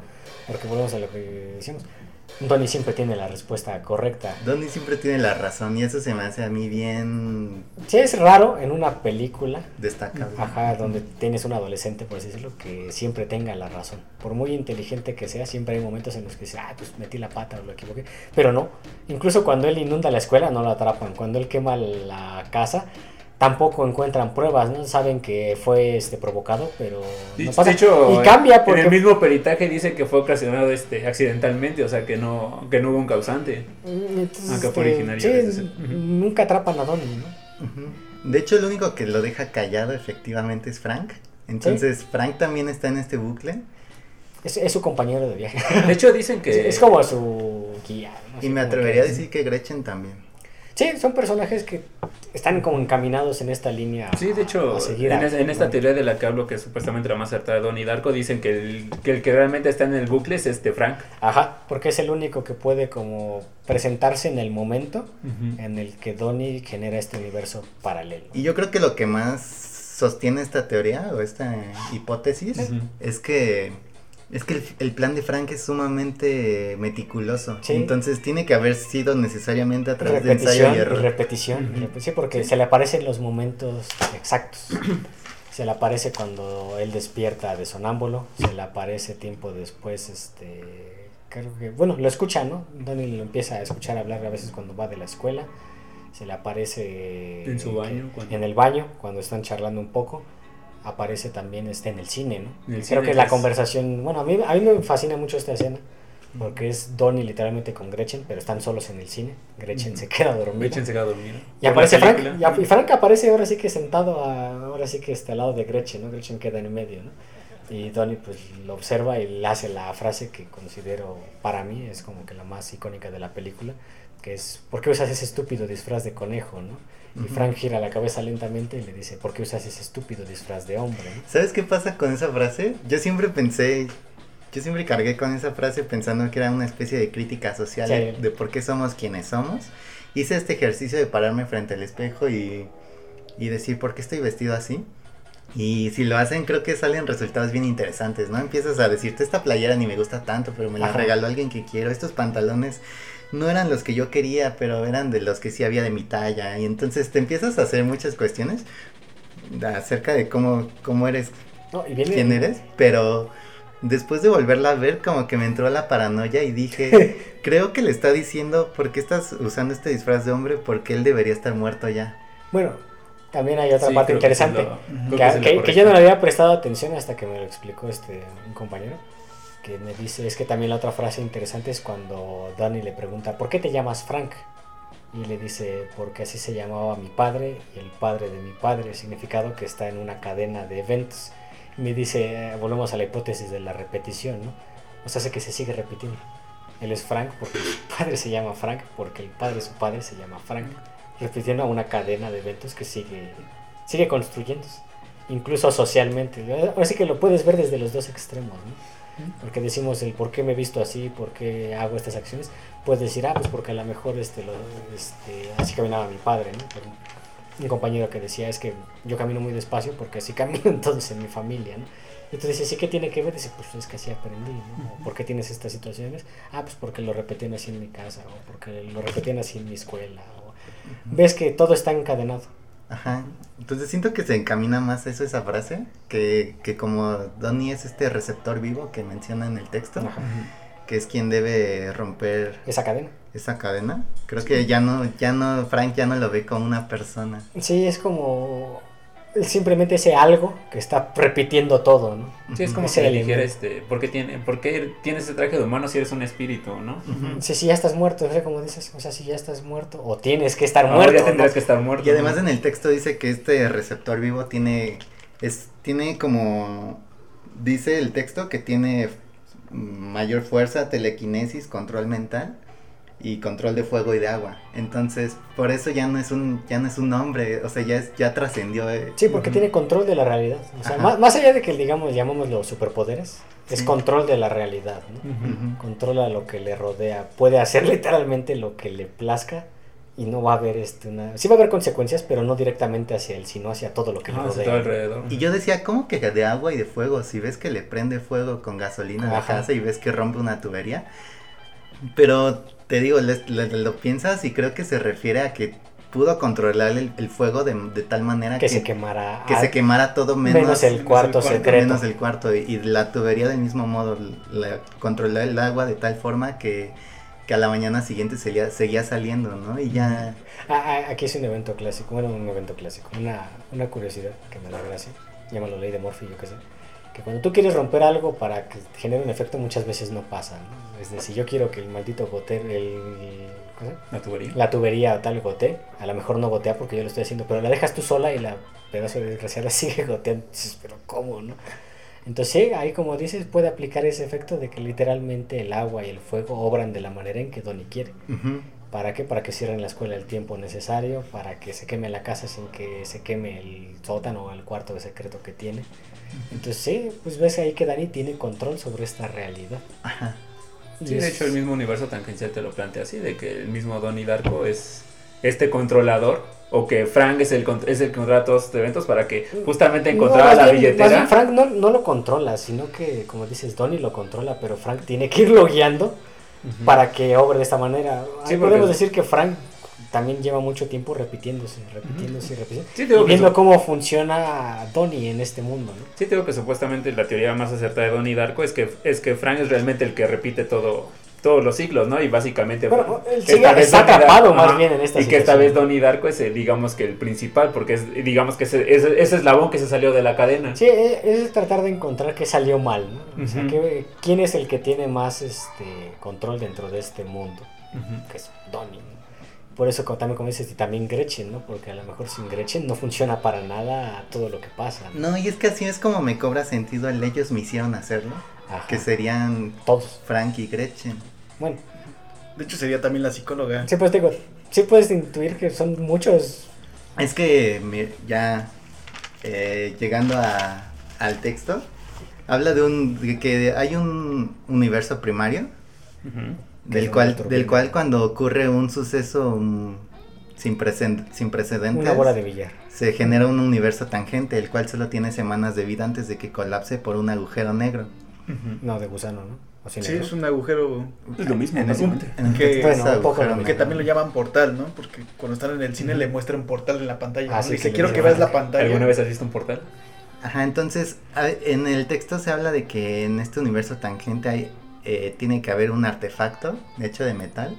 Porque volvemos a lo que decíamos. Donnie siempre tiene la respuesta correcta. Donnie siempre tiene la razón y eso se me hace a mí bien Sí, es raro en una película, destacable. ajá, donde tienes un adolescente, por así decirlo, que siempre tenga la razón. Por muy inteligente que sea, siempre hay momentos en los que dice, ah, pues metí la pata o lo equivoqué. Pero no, incluso cuando él inunda la escuela no lo atrapan. Cuando él quema la casa, tampoco encuentran pruebas, ¿no? Saben que fue este provocado, pero no pasa. De hecho, y cambia porque en el mismo peritaje dice que fue ocasionado este, accidentalmente, o sea que no, que no hubo un causante. Mm, entonces, Aunque fue este, originario sí, nunca atrapan a Donnie, ¿no? De hecho, el único que lo deja callado efectivamente es Frank. Entonces, Frank también está en este bucle. Es, es su compañero de viaje. De hecho dicen Es, que... (laughs) es como su guía. no Y me atrevería a decir que Gretchen también. Sí, son personajes que están como encaminados en esta línea. Sí, de hecho, a seguir en, a- es- en esta teoría de la que hablo, que es supuestamente la más acertada de Donnie Darko, dicen que el, que el que realmente está en el bucle es este Frank. Ajá, porque es el único que puede como presentarse en el momento en el que Donnie genera este universo paralelo. Y yo creo que lo que más sostiene esta teoría o esta hipótesis es que Es que el, el plan de Frank es sumamente meticuloso. Sí. Entonces tiene que haber sido necesariamente a través de ensayo repetición y error. repetición. Sí, porque se le aparecen los momentos exactos. Se le aparece cuando él despierta de sonámbulo, se le aparece tiempo después, este, creo que, bueno, lo escucha, ¿no? Donnie lo empieza a escuchar hablar a veces cuando va de la escuela, se le aparece En su baño, cuando- en el baño, cuando están charlando un poco, aparece también este, en el cine, ¿no? El creo cine, que la es- conversación, bueno, a mí, a mí me fascina mucho esta escena, porque es Donnie literalmente con Gretchen, pero están solos en el cine. Gretchen se queda dormida. Gretchen se queda dormida. Y aparece la Frank. Y, a- y Frank aparece ahora sí que sentado a- ahora sí que está al lado de Gretchen, ¿no? Gretchen queda en medio, ¿no? Y Donnie pues lo observa y le hace la frase que considero para mí es como que la más icónica de la película, que es ¿por qué usas ese estúpido disfraz de conejo, no? Y. Frank gira la cabeza lentamente y le dice, ¿por qué usas ese estúpido disfraz de hombre? ¿Sabes qué pasa con esa frase? Yo siempre pensé, yo siempre cargué con esa frase pensando que era una especie de crítica social Sí. de por qué somos quienes somos. Hice este ejercicio de pararme frente al espejo y, y decir por qué estoy vestido así. Y si lo hacen, creo que salen resultados bien interesantes, ¿no? Empiezas a decirte, esta playera ni me gusta tanto, pero me la Ajá. regaló alguien que quiero. Estos pantalones no eran los que yo quería, pero eran de los que sí había de mi talla. Y entonces te empiezas a hacer muchas cuestiones acerca de cómo, cómo eres No, y viene, quién eres, pero después de volverla a ver como que me entró la paranoia y dije, (laughs) creo que le está diciendo, ¿por qué estás usando este disfraz de hombre? Porque él debería estar muerto ya. Bueno, también hay otra Sí, parte que interesante. lo- que, lo que- que correcto. yo no le había prestado atención hasta que me lo explicó este un compañero que me dice es que también la otra frase interesante es cuando Danny le pregunta ¿por qué te llamas Frank? y le dice porque así se llamaba mi padre y el padre de mi padre significado que está en una cadena de eventos y me dice eh, volvemos a la hipótesis de la repetición ¿no? o sea hace que se sigue repitiendo él es Frank porque su (laughs) padre se llama Frank porque el padre de su padre se llama Frank repitiendo a una cadena de eventos que sigue sigue construyéndose, incluso socialmente. Ahora sí que lo puedes ver desde los dos extremos, ¿no? Porque decimos el por qué me he visto así, por qué hago estas acciones. Puedes decir, ah, pues porque a lo mejor este, lo, este, así caminaba mi padre, ¿no? Por un compañero que decía, es que yo camino muy despacio porque así (laughs) caminan todos en mi familia, ¿no? Y tú dices, ¿sí qué tiene que ver? Dice, pues es que así aprendí, ¿no? ¿Por qué tienes estas situaciones? Ah, pues porque lo repetían así en mi casa, o porque lo repetían así en mi escuela, o... Ves que todo está encadenado. Ajá. Entonces siento que se encamina más eso, esa frase, que, que como Donnie es este receptor vivo que menciona en el texto, Ajá. que es quien debe romper Esa cadena. esa cadena. Creo que ya no, ya no, Frank ya no lo ve como una persona. Sí, es como simplemente ese algo que está repitiendo todo, ¿no? Sí, es como Ese si este, ¿por qué, tiene, ¿por qué tienes ese traje de humano si eres un espíritu, no? Sí, sí, ya estás muerto, o sea, como dices, o sea, si ya estás muerto, o tienes que estar muerto. ya tendrás ¿no? que estar muerto. Y además ¿no? en el texto dice que este receptor vivo tiene, es, tiene como, dice el texto que tiene mayor fuerza, telequinesis, control mental y control de fuego y de agua. Entonces, por eso ya no es un, ya no es un hombre, o sea, ya es, ya trascendió. eh. Sí, porque tiene control de la realidad. O sea, más, más allá de que, digamos, llamamos los superpoderes, es Sí. control de la realidad, ¿no? Ujú. Ujú. Controla lo que le rodea, puede hacer (laughs) literalmente lo que le plazca y no va a haber este, una... Sí va a haber consecuencias, pero no directamente hacia él, sino hacia todo lo que Ah, le rodea. todo alrededor. Y yo decía, ¿cómo que de agua y de fuego? Si ves que le prende fuego con gasolina a la casa y ves que rompe una tubería. Pero te digo, le- le- lo piensas y creo que se refiere a que pudo controlar el, el fuego de, de tal manera que que, se quemara. que se quemara todo menos, menos el menos cuarto el cuarto, secreto. menos el cuarto. Y, y la tubería del mismo modo, la, controlar el agua de tal forma que, que a la mañana siguiente seguía, seguía saliendo, ¿no? Y ya... Ah, ah, aquí es un evento clásico, bueno, un evento clásico, una, una curiosidad que me da gracia, llámalo ley de Murphy, yo qué sé, que cuando tú quieres romper algo para que genere un efecto muchas veces no pasa, ¿no? Es decir, yo quiero que el maldito gotero, el. La tubería. la tubería o tal gotee, a lo mejor no gotea porque yo lo estoy haciendo, pero la dejas tú sola y la pedazo de desgraciada (laughs) sigue goteando, dices, pero ¿cómo, no? Entonces sí, ahí como dices, puede aplicar ese efecto de que literalmente el agua y el fuego obran de la manera en que Donnie quiere. ujú. ¿Para qué? Para que cierren la escuela el tiempo necesario, para que se queme la casa sin que se queme el sótano o el cuarto de secreto que tiene. Entonces sí, pues ves ahí que Dani tiene control sobre esta realidad. Ajá. Sí, de es- hecho el mismo universo tangencial te lo plantea así, de que el mismo Donnie Darko es este controlador o que Frank es el, es el que controla todos estos eventos para que justamente No, encontrara más la billetera. bien Frank no, no lo controla, sino que, como dices, Donnie lo controla, pero Frank tiene que irlo guiando Para que obre de esta manera. Sí, podemos decir que Frank también lleva mucho tiempo repitiéndose, repitiéndose y repitiéndose. Sí, digo y que viendo cómo funciona Donnie en este mundo, ¿no? Sí, te digo que supuestamente la teoría más acertada de Donnie Darko es que, es que Frank es realmente el que repite todo todos los ciclos, ¿no? Y básicamente... Bueno, él esta vez está atrapado más Ajá, bien en esta Y que esta vez Donnie Darko es, eh, digamos que el principal, porque es, digamos que ese, ese, ese eslabón que se salió de la cadena. Sí, e- es tratar de encontrar qué salió mal, ¿no? O sea, que- quién es el que tiene más este control dentro de este mundo, que es Donnie. ¿no? Por eso también como dices, y también Gretchen, ¿no? Porque a lo mejor sin Gretchen no funciona para nada todo lo que pasa. ¿no? No, y es que así es como me cobra sentido el ellos me hicieron hacerlo. Ajá. Que serían Todos. Frank y Gretchen. Bueno, De hecho, sería también la psicóloga. sí, pues digo, sí puedes intuir que son muchos. Es que ya eh, llegando a, al texto, habla de un de que hay un universo primario del cual del cual cuando ocurre un suceso mm, sin preceden- sin precedentes Una bola de billar. se genera un universo tangente el cual solo tiene semanas de vida antes de que colapse por un agujero negro. No, de gusano, ¿no? Sí, negro. es un agujero Es lo mismo, En ese- básicamente. en el Que- Bueno, un poco que también lo llaman portal, ¿no? Porque cuando están en el cine le muestran portal en la pantalla. Ah, ¿no? sí, Dice, quiero que veas la pantalla. ¿Alguna vez has visto un portal? Ajá, entonces en el texto se habla de que en este universo tangente hay, eh, tiene que haber un artefacto hecho de metal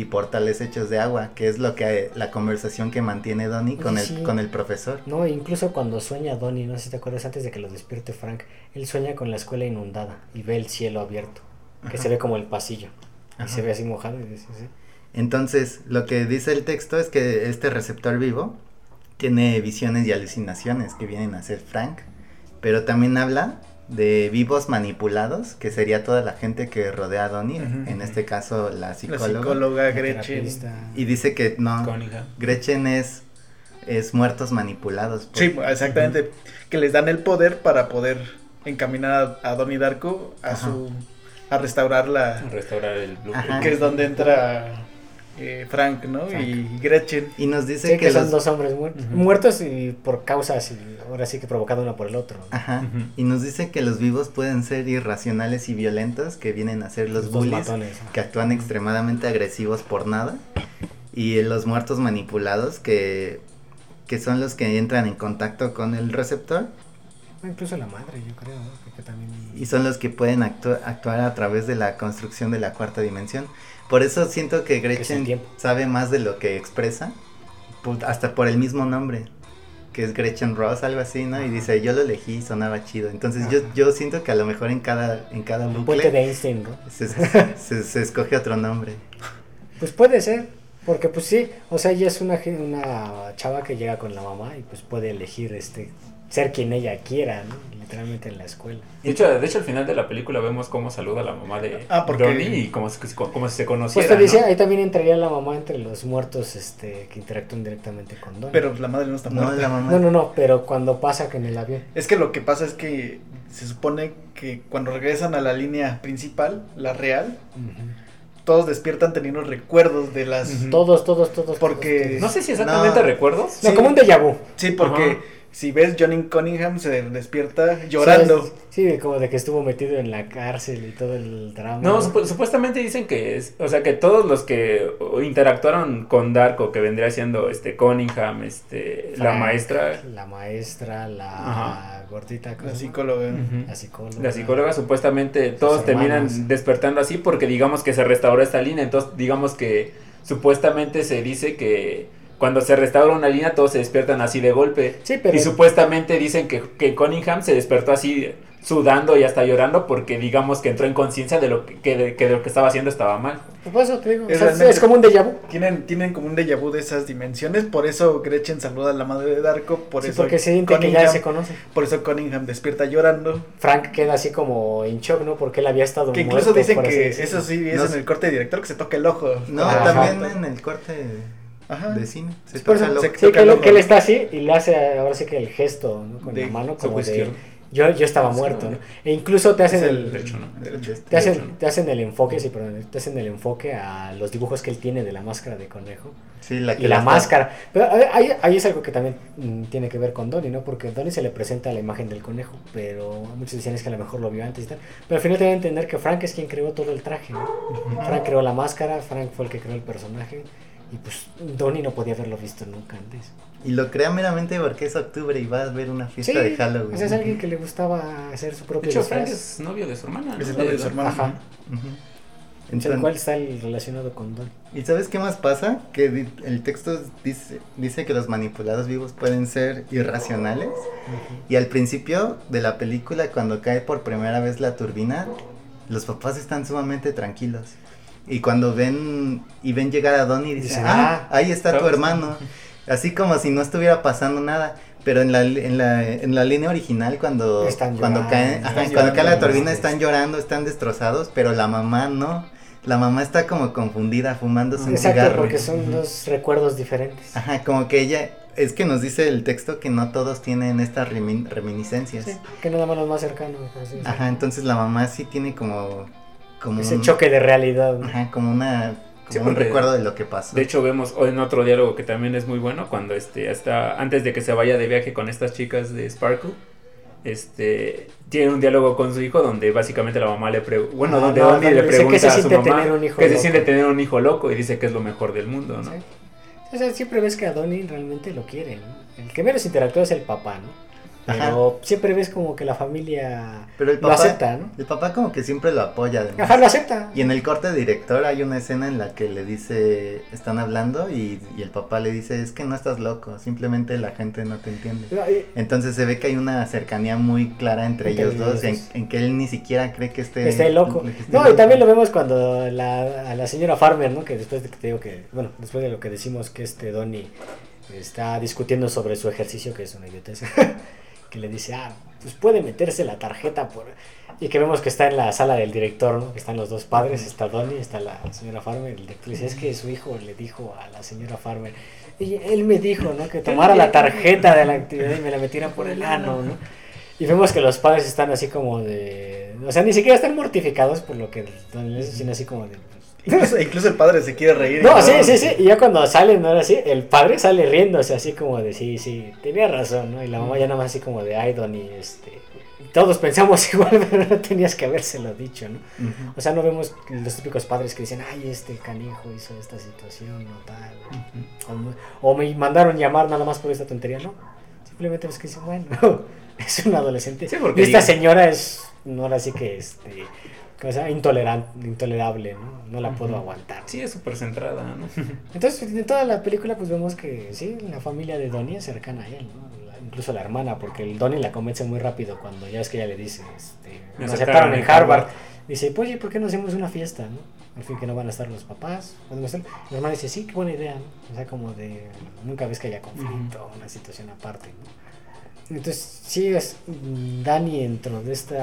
y portales hechos de agua, que es lo que la conversación que mantiene Donnie con el, con el profesor. No, incluso cuando sueña Donnie, no sé si te acuerdas antes de que lo despierte Frank, él sueña con la escuela inundada y ve el cielo abierto, que Ajá. se ve como el pasillo y se ve así mojado y dice, sí. Entonces, lo que dice el texto es que este receptor vivo tiene visiones y alucinaciones que vienen a ser Frank, pero también habla de vivos manipulados, que sería toda la gente que rodea a Donnie, en este caso la La psicóloga. psicóloga La Gretchen. terapista. Y dice que no. Gretchen es, es muertos manipulados. por- Sí, exactamente. Que les dan el poder para poder encaminar a, a Donnie Darko a Ajá. su a restaurar A la restaurar el que es donde entra eh, Frank, ¿no? Frank. Y Gretchen. Y nos dice Sí, que, que son los- dos hombres muertos, y por causas, y ahora sí que provocado uno por el otro. Ajá. Y nos dice que los vivos pueden ser irracionales y violentos, que vienen a ser los, dos bullies, matones. que actúan extremadamente agresivos por nada. Y los muertos manipulados, que, que son los que entran en contacto con el receptor. Incluso la madre, yo creo, ¿no? Porque también... Y son los que pueden actu- actuar a través de la construcción de la cuarta dimensión. Por eso siento que Gretchen sabe más de lo que expresa, pu- hasta por el mismo nombre, que es Gretchen Ross, algo así, ¿no? Y dice, yo lo elegí sonaba chido. Entonces yo, Ajá. yo siento que a lo mejor en cada, en cada El puente de bucle Einstein, ¿no? se, (laughs) se- se escoge otro nombre. Pues puede ser, porque pues sí, o sea, ella es una, una chava que llega con la mamá y pues puede elegir este ser quien ella quiera, ¿no? Literalmente en la escuela. De hecho, de hecho, al final de la película vemos cómo saluda a la mamá de Ah, porque- Donnie y como, si- como si se Pues conociera. te decía, ¿no? ahí también entraría la mamá entre los muertos este que interactúan directamente con Donnie. Pero la madre no está No, muerta. la mamá. no, no, no, pero cuando pasa que en el avión. Es que lo que pasa es que se supone que cuando regresan a la línea principal, la real, todos despiertan teniendo recuerdos de las... Todos, todos, todos. Porque- todos, todos. No sé si exactamente No. recuerdos. No, Sí. como un déjà vu. Sí, porque Ajá. Si ves Johnny Cunningham se despierta llorando. Sí, Sí, como de que estuvo metido en la cárcel y todo el drama. No, supu- supuestamente dicen que es, o sea, que todos los que interactuaron con Darko, que vendría siendo este Cunningham, este, la maestra, La maestra, la Ajá. gordita. ¿cómo La psicóloga. La psicóloga. la psicóloga, supuestamente todos terminan hermanos. despertando así porque digamos que se restauró esta línea, entonces digamos que supuestamente se dice que cuando se restaura una línea todos se despiertan así de golpe. Sí, pero. Y supuestamente dicen que, que Cunningham se despertó así sudando y hasta llorando porque digamos que entró en conciencia de lo que, que de, que de lo que estaba haciendo estaba mal. Pues por eso te digo. o Es sea, es, realmente- como un déjà vu. Tienen, tienen como un déjà vu de esas dimensiones, por eso Gretchen saluda a la madre de Darko, por Sí, eso porque se siente que ya se conoce. por eso Cunningham despierta llorando. Frank queda así como en shock, ¿no? Porque él había estado Que incluso muerto, dicen que eso sí es No en el corte de director que se toca el ojo. No, también en el corte Ajá. de cine. Se ojo. se- Sí, que, ojo. que él está así y le hace ahora sí que el gesto ¿no? con De la mano como de yo, yo estaba Sí, muerto, no. E incluso te hacen el el, derecho, ¿no? Derecho. te hacen, derecho, ¿no? te hacen el enfoque, sí, perdón, te hacen el enfoque a los dibujos que él tiene de la máscara de conejo Sí, la que y la está- máscara. Pero ahí, ahí- es algo que también mm, tiene que ver con Donnie, ¿no? Porque Donnie se le presenta la imagen del conejo, pero muchos dicen es que a lo mejor lo vio antes y tal. Pero al final te a entender que Frank es quien creó todo el traje, ¿no? Frank creó la máscara, Frank fue el que creó el personaje. Y pues Donnie no podía haberlo visto nunca antes. Y lo crea meramente porque es octubre y va a ver una fiesta de Halloween. o sea, es alguien que le gustaba hacer su De propio hecho, disfraz. Frank es novio de su hermana. Es ¿no? el novio de su De- hermana. Ajá. Ujú. El Entonces- cual está el- relacionado con Donnie. ¿Y sabes qué más pasa? Que el texto dice, dice que los manipulados vivos pueden ser irracionales. Y al principio de la película, cuando cae por primera vez la turbina, los papás están sumamente tranquilos. Y cuando ven y ven llegar a Donnie, dicen, Dicen, ah, "Ah, ahí está tu hermano. Así como si no estuviera pasando nada. Pero en la, en la, en la línea original, cuando, Están cuando, llorando, caen, cuando cae la turbina, están llorando, están destrozados, pero la mamá no. La mamá está como confundida, fumándose un Exacto, cigarro. porque son dos recuerdos diferentes. Ajá, como que ella, es que nos dice el texto que no todos tienen estas remin- reminiscencias. Sí, que nada más los más cercanos. así. Ajá, entonces la mamá sí tiene como, como Ese un- choque de realidad. ¿no? Ajá, como una, Sí, como un recuerdo de lo que pasó. De hecho, vemos en otro diálogo que también es muy bueno, cuando este, hasta antes de que se vaya de viaje con estas chicas de Sparkle, este, tiene un diálogo con su hijo donde básicamente la mamá le pregunta, bueno, Ah, donde no, Donnie donde le que pregunta se a su siente mamá tener un hijo que se loco. siente tener un hijo loco y dice que es lo mejor del mundo, ¿no? Sí. O sea, siempre ves que a Donnie realmente lo quiere. ¿no? El que menos interactúa es el papá, ¿no? Pero siempre ves como que la familia Pero el lo acepta, ¿no? el papá como que siempre lo apoya. además. Ajá, lo acepta. Y en el corte director hay una escena en la que le dice, están hablando y, y el papá le dice, es que no estás loco, simplemente la gente no te entiende. Entonces se ve que hay una cercanía muy clara entre, Entre ellos dos, ellos en, dos. en que él ni siquiera cree que esté, Esté loco. que esté No, y también lo vemos cuando la, a la señora Farmer, ¿no? Que después de que te digo que, bueno, después de lo que decimos que este Donnie está discutiendo sobre su ejercicio, que es una idiotez, (laughs) que le dice, ah, pues puede meterse la tarjeta por... Y que vemos que está en la sala del director, ¿no? Que están los dos padres, está Donnie, está la señora Farmer, el director le dice, es que su hijo le dijo a la señora Farmer, y él me dijo, ¿no? Que tomara la tarjeta de la actividad y me la metiera por el ano, ¿no? Y vemos que los padres están así como de... O sea, ni siquiera están mortificados por lo que Donnie les dice, sino así como de... Incluso, incluso el padre se quiere reír. no, sí, sí, sí. Y ya cuando salen, ahora sí, el padre sale riéndose así como de, sí, sí, tenía razón, ¿no? Y la mamá ya nada más así como de, ay, Donnie, este... Todos pensamos (laughs) igual, pero no tenías que habérselo dicho, ¿no? O sea, no vemos los típicos padres que dicen, ay, este canijo hizo esta situación o tal. O, me- o me mandaron llamar nada más por esta tontería, ¿no? Simplemente es que dicen, bueno, (laughs) es un adolescente. Sí, porque y esta señora es, no ahora sí que, este, ¿cómo se llama? Intolerante, intolerable, ¿no? No la puedo aguantar. Sí, es súper centrada, ¿no? (laughs) Entonces, en toda la película, pues vemos que sí, la familia de Donnie es cercana a él, ¿no? La- incluso la hermana, porque el Donnie la convence muy rápido cuando ya es que ella le dice, este, me aceptaron en Harvard. Harvard. Dice, pues, oye, ¿por qué no hacemos una fiesta, no? Al fin que no van a estar los papás. podemos hacer-". La hermana dice, sí, qué buena idea, ¿no? O sea, como de, nunca ves que haya conflicto, una situación aparte, ¿no? Entonces, sí, es mm, Dani dentro de este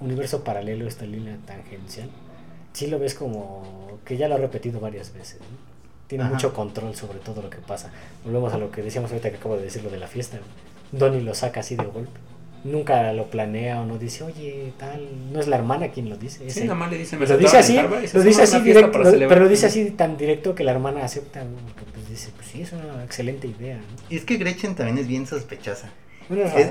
universo paralelo, esta línea tangencial, sí lo ves como que ya lo ha repetido varias veces, ¿no? Tiene Ajá. mucho control sobre todo lo que pasa. Volvemos a lo que decíamos ahorita que acabo de decir lo de la fiesta. ¿no? Donnie lo saca así de golpe. Nunca lo planea o no dice, oye, tal, no es la hermana quien lo dice. es Sí, él". nada más le dicen, me Lo dice así, en Harvard", y dice, lo dice "Hacemos así directo, para lo- celebrar". pero lo dice así tan directo que la hermana acepta, ¿no? Porque, pues dice, pues sí, es una excelente idea. ¿no? Y es que Gretchen también es bien sospechosa.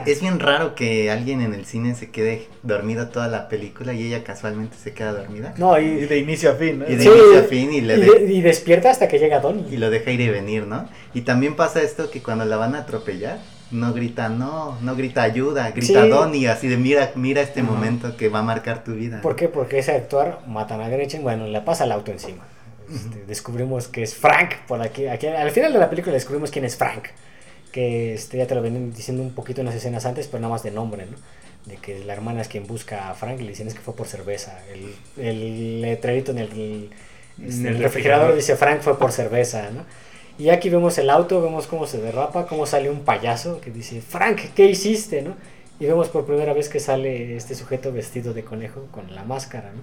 Es bien raro que alguien en el cine se quede dormido toda la película y ella casualmente se queda dormida. No, Y y, de inicio a fin, ¿no? Y de Sí, inicio a fin y le y de- de- y despierta hasta que llega Donnie. y lo deja ir y venir, ¿no? Y también pasa esto que cuando la van a atropellar, no grita no, no grita ayuda, grita Sí. Donnie, así de mira, mira este momento que va a marcar tu vida. ¿Por qué? Porque ese actuar matan a Gretchen, bueno, le pasa el auto encima. Este, descubrimos que es Frank por aquí, aquí. Al final de la película descubrimos quién es Frank. Que este, ya te lo vienen diciendo un poquito en las escenas antes, pero nada más de nombre, ¿no? De que la hermana es quien busca a Frank y le dicen es que fue por cerveza. El, el letrerito en el, este, En el refrigerador. dice Frank fue por cerveza, ¿no? Y aquí vemos el auto, vemos cómo se derrapa, cómo sale un payaso que dice, Frank, ¿qué hiciste? ¿no? Y vemos por primera vez que sale este sujeto vestido de conejo con la máscara, ¿no?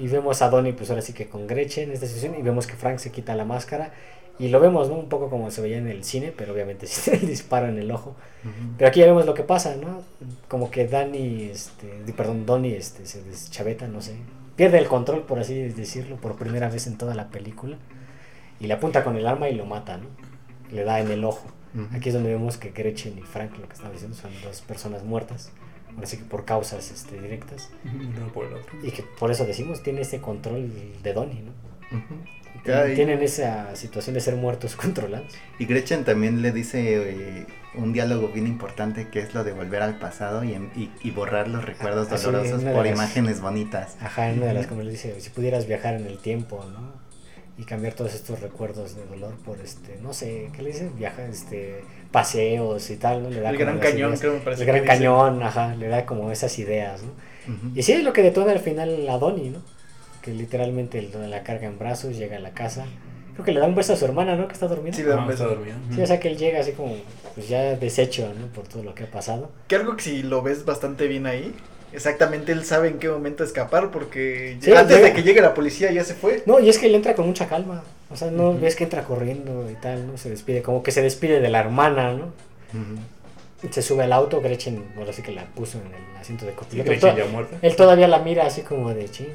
Y vemos a Donnie, pues ahora sí que con Gretchen en esta situación, y vemos que Frank se quita la máscara Y lo vemos, ¿no? Un poco como se veía en el cine, pero obviamente (laughs) sí el disparo en el ojo. Ujú. Pero aquí ya vemos lo que pasa, ¿no? Como que Danny, este, perdón, Donnie este, se deschaveta, no sé. Pierde el control, por así decirlo, por primera vez en toda la película. Y le apunta con el arma y lo mata, ¿no? Le da en el ojo. Ujú. Aquí es donde vemos que Gretchen y Frank, lo que estaba diciendo, son dos personas muertas. Ahora sí que por causas este, directas. Uno por el otro. Y que por eso decimos, tiene ese control de Donnie, ¿no? Tienen esa situación de ser muertos (laughs) controlados. Y Gretchen también le dice eh, un diálogo bien importante que es lo de volver al pasado y, en- y- y borrar los recuerdos Ah, dolorosos por las- imágenes bonitas. Ajá, en una de las como le dice, si pudieras viajar en el tiempo, ¿no? Y cambiar todos estos recuerdos de dolor por este, no sé, ¿qué le dice? Viaja, este, paseos y tal, ¿no? Le da El Gran Cañón, ideas. creo me parece El que Gran dice. Cañón, ajá, le da como esas ideas, ¿no? Y sí, es lo que detona al final a Donnie, ¿no? Que literalmente el- la carga en brazos, llega a la casa. Creo que le da un beso a su hermana, ¿no? Que está durmiendo. Sí, Sí, le da un Ah, beso. está dormido. o sea que él llega así como, pues ya deshecho, ¿no? Por todo lo que ha pasado. Que algo que si lo ves bastante bien ahí, exactamente él sabe en qué momento escapar porque Sí, antes llega- de que llegue la policía ya se fue. No, y es que él entra con mucha calma. O sea, no ves que entra corriendo y tal, ¿no? Se despide, como que se despide de la hermana, ¿no? Ujú. Se sube al auto, Gretchen, ahora sí que la puso en el asiento de copiloto. Gretchen ya muerta. Él todavía la mira así como de chino.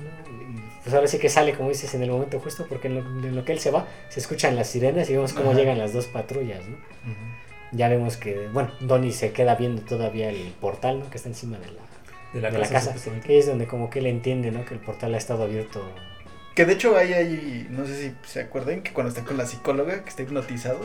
Pues ahora sí que sale, como dices, en el momento justo, porque en lo, en lo que él se va, se escuchan las sirenas y vemos cómo Ajá. llegan las dos patrullas, ¿no? Ujú. Ya vemos que, bueno, Donnie se queda viendo todavía el portal, ¿no? Que está encima de la, De la de la casa. Que es donde como que él entiende, ¿no? Que el portal ha estado abierto. Que de hecho hay ahí, no sé si se acuerdan, que cuando está con la psicóloga, que está hipnotizado,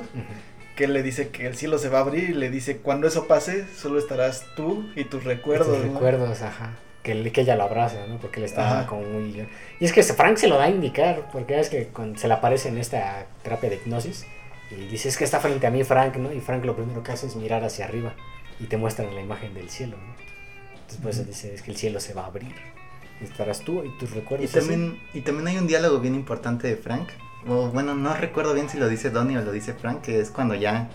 que él le dice que el cielo se va a abrir y le dice, cuando eso pase, solo estarás tú y tus recuerdos. Tus ¿no? recuerdos, ajá. Que, que ella lo abraza, ¿no? Porque él está Ajá. como muy... Y es que Frank se lo da a indicar, porque es que cuando se le aparece en esta terapia de hipnosis y dice, es que está frente a mí Frank, ¿no? Y Frank lo primero que hace es mirar hacia arriba y te muestran la imagen del cielo, ¿no? Entonces por eso dice, es que el cielo se va a abrir. Y estarás tú y tus Y recuerdos. así. también, y también hay un diálogo bien importante de Frank. O bueno, no recuerdo bien si lo dice Donnie o lo dice Frank, que es cuando ya,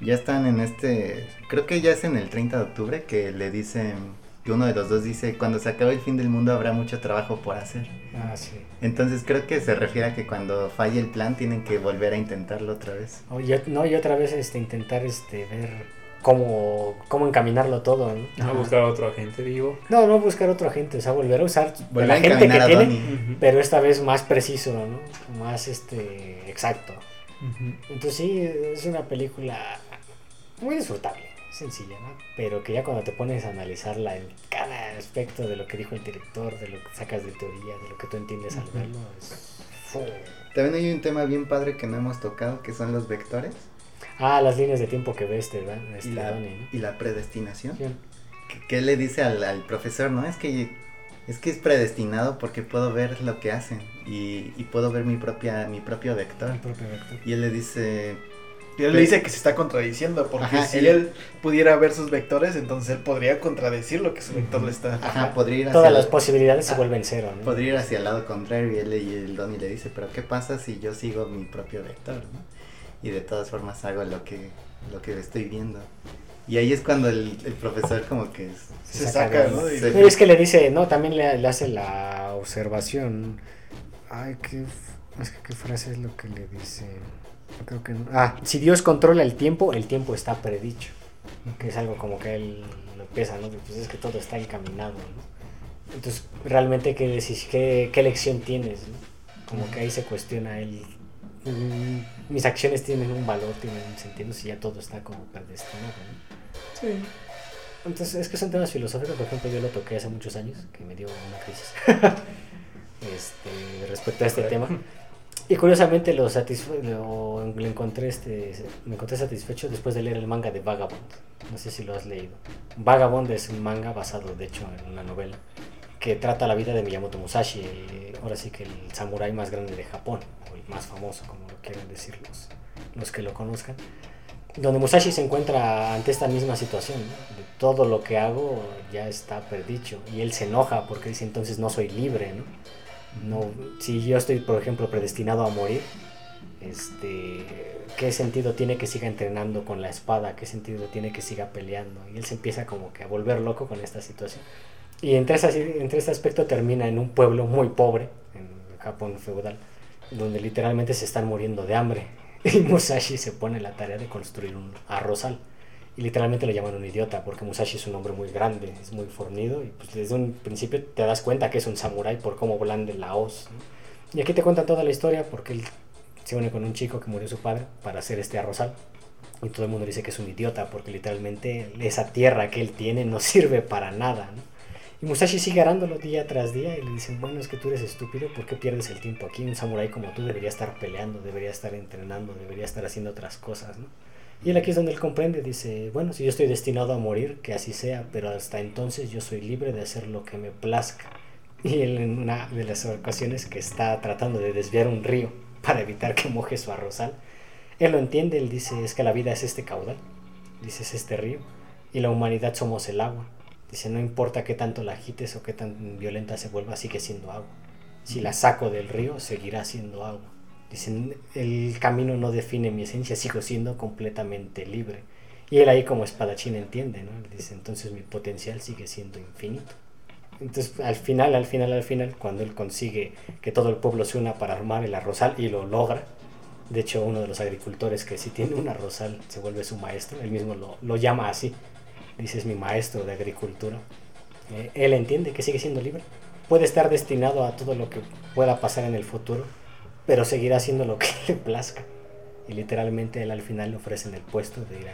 ya están en este. Creo que ya es en el 30 de octubre que le dicen. Que uno de los dos dice: Cuando se acabe el fin del mundo habrá mucho trabajo por hacer. Ah, sí. Entonces creo que se refiere a que cuando falle el plan tienen que volver a intentarlo otra vez. O y ot- no, y otra vez este, intentar este, ver cómo, cómo encaminarlo todo, ¿no? A buscar a otro agente vivo. No, no buscar otro agente, o sea, volver a usar Volver la a gente que tiene, pero esta vez más preciso, ¿no? Más este exacto. Entonces sí, es una película muy disfrutable, sencilla, ¿no? Pero que ya cuando te pones a analizarla en cada aspecto de lo que dijo el director, de lo que sacas de teoría, de lo que tú entiendes al verlo, es... También hay un tema bien padre que no hemos tocado, que son los vectores Ah, las líneas de tiempo que ves este, y este la, Donnie, ¿no? y la predestinación. Sí. él le dice al, al profesor, ¿no? Es que es que es predestinado porque puedo ver lo que hacen y, y puedo ver mi propia mi propio vector. El propio vector. Y él le dice, Y él le dice que se está contradiciendo, porque Ajá, si él- él pudiera ver sus vectores, entonces él podría contradecir lo que su vector le está. ajá, podría ir hacia Todas el- las posibilidades se Ah, vuelven cero, ¿no? podría ir hacia el lado contrario y él y el Donnie le dice, pero ¿qué pasa si yo sigo mi propio vector? ¿no? Y de todas formas hago lo que lo que estoy viendo. Y ahí es cuando el, el profesor como que es- Se saca saca, ¿no? Se- es que le dice, no, también le, le hace la observación. Ay, qué, f- es que qué frase es lo que le dice. Creo que no. Ah, si Dios controla el tiempo, el tiempo está predicho. Que es algo como que él lo empieza, ¿no? Pues es que todo está encaminado, ¿no? Entonces, realmente, ¿qué, decis- qué, qué lección tienes? ¿no? Como que ahí se cuestiona él. mm, Mis acciones tienen un valor, tienen un sentido, si ya todo está como predestinado, ¿no? Sí. Entonces, es que son temas filosóficos, por ejemplo, yo lo toqué hace muchos años, que me dio una crisis (laughs) este, respecto a este tema. Y curiosamente lo, lo, lo encontré este, me encontré satisfecho después de leer el manga de Vagabond. No sé si lo has leído. Vagabond es un manga basado, de hecho, en una novela que trata la vida de Miyamoto Musashi, ahora sí que el samurái más grande de Japón, o el más famoso, como lo quieren decir los, los que lo conozcan donde Musashi se encuentra ante esta misma situación, de todo lo que hago ya está perdicho y él se enoja porque dice entonces no soy libre, ¿no? No, si yo estoy, por ejemplo, predestinado a morir, este, ¿qué sentido tiene que siga entrenando con la espada? ¿Qué sentido tiene que siga peleando? Y él se empieza como que a volver loco con esta situación. Y entre, esa- entre este aspecto termina en un pueblo muy pobre, en Japón feudal, donde literalmente se están muriendo de hambre. (laughs) Y Musashi se pone la tarea de construir un arrozal. Y literalmente le llaman un idiota, porque Musashi es un hombre muy grande, es muy fornido, y pues desde un principio te das cuenta que es un samurái por cómo blande la hoz. ¿no? Y aquí te cuentan toda la historia, porque él se une con un chico que murió su padre para hacer este arrozal. Y todo el mundo dice que es un idiota, porque literalmente esa tierra que él tiene no (laughs) sirve para nada. ¿no? Y Musashi sigue arándolo día tras día y le dicen, bueno, es que tú eres estúpido, ¿por qué pierdes el tiempo aquí? Un samurái como tú debería estar peleando, debería estar entrenando, debería estar haciendo otras cosas, ¿no? Y él aquí es donde él comprende, dice, bueno, si yo estoy destinado a morir, que así sea, pero hasta entonces yo soy libre de hacer lo que me plazca. Y él en una de las ocasiones que está tratando de desviar un río para evitar que moje su arrozal, él lo entiende, él dice, es que la vida es este caudal, dice, es este río, y la humanidad somos el agua. Dice, no importa qué tanto la agites o qué tan violenta se vuelva, sigue siendo agua. Si la saco del río, seguirá siendo agua. Dicen, el camino no define mi esencia, sigo siendo completamente libre. Y él ahí como espadachín entiende, ¿no? Dice, entonces mi potencial sigue siendo infinito. Entonces, al final, al final, al final, cuando él consigue que todo el pueblo se una para armar el arrozal y lo logra, de hecho, uno de los agricultores que si tiene un arrozal se vuelve su maestro, él mismo lo, lo llama así, dice, es mi maestro de agricultura. Eh, él entiende que sigue siendo libre. Puede estar destinado a todo lo que pueda pasar en el futuro, pero seguirá haciendo lo (laughs) que le plazca. Y literalmente él al final le ofrecen el puesto de ir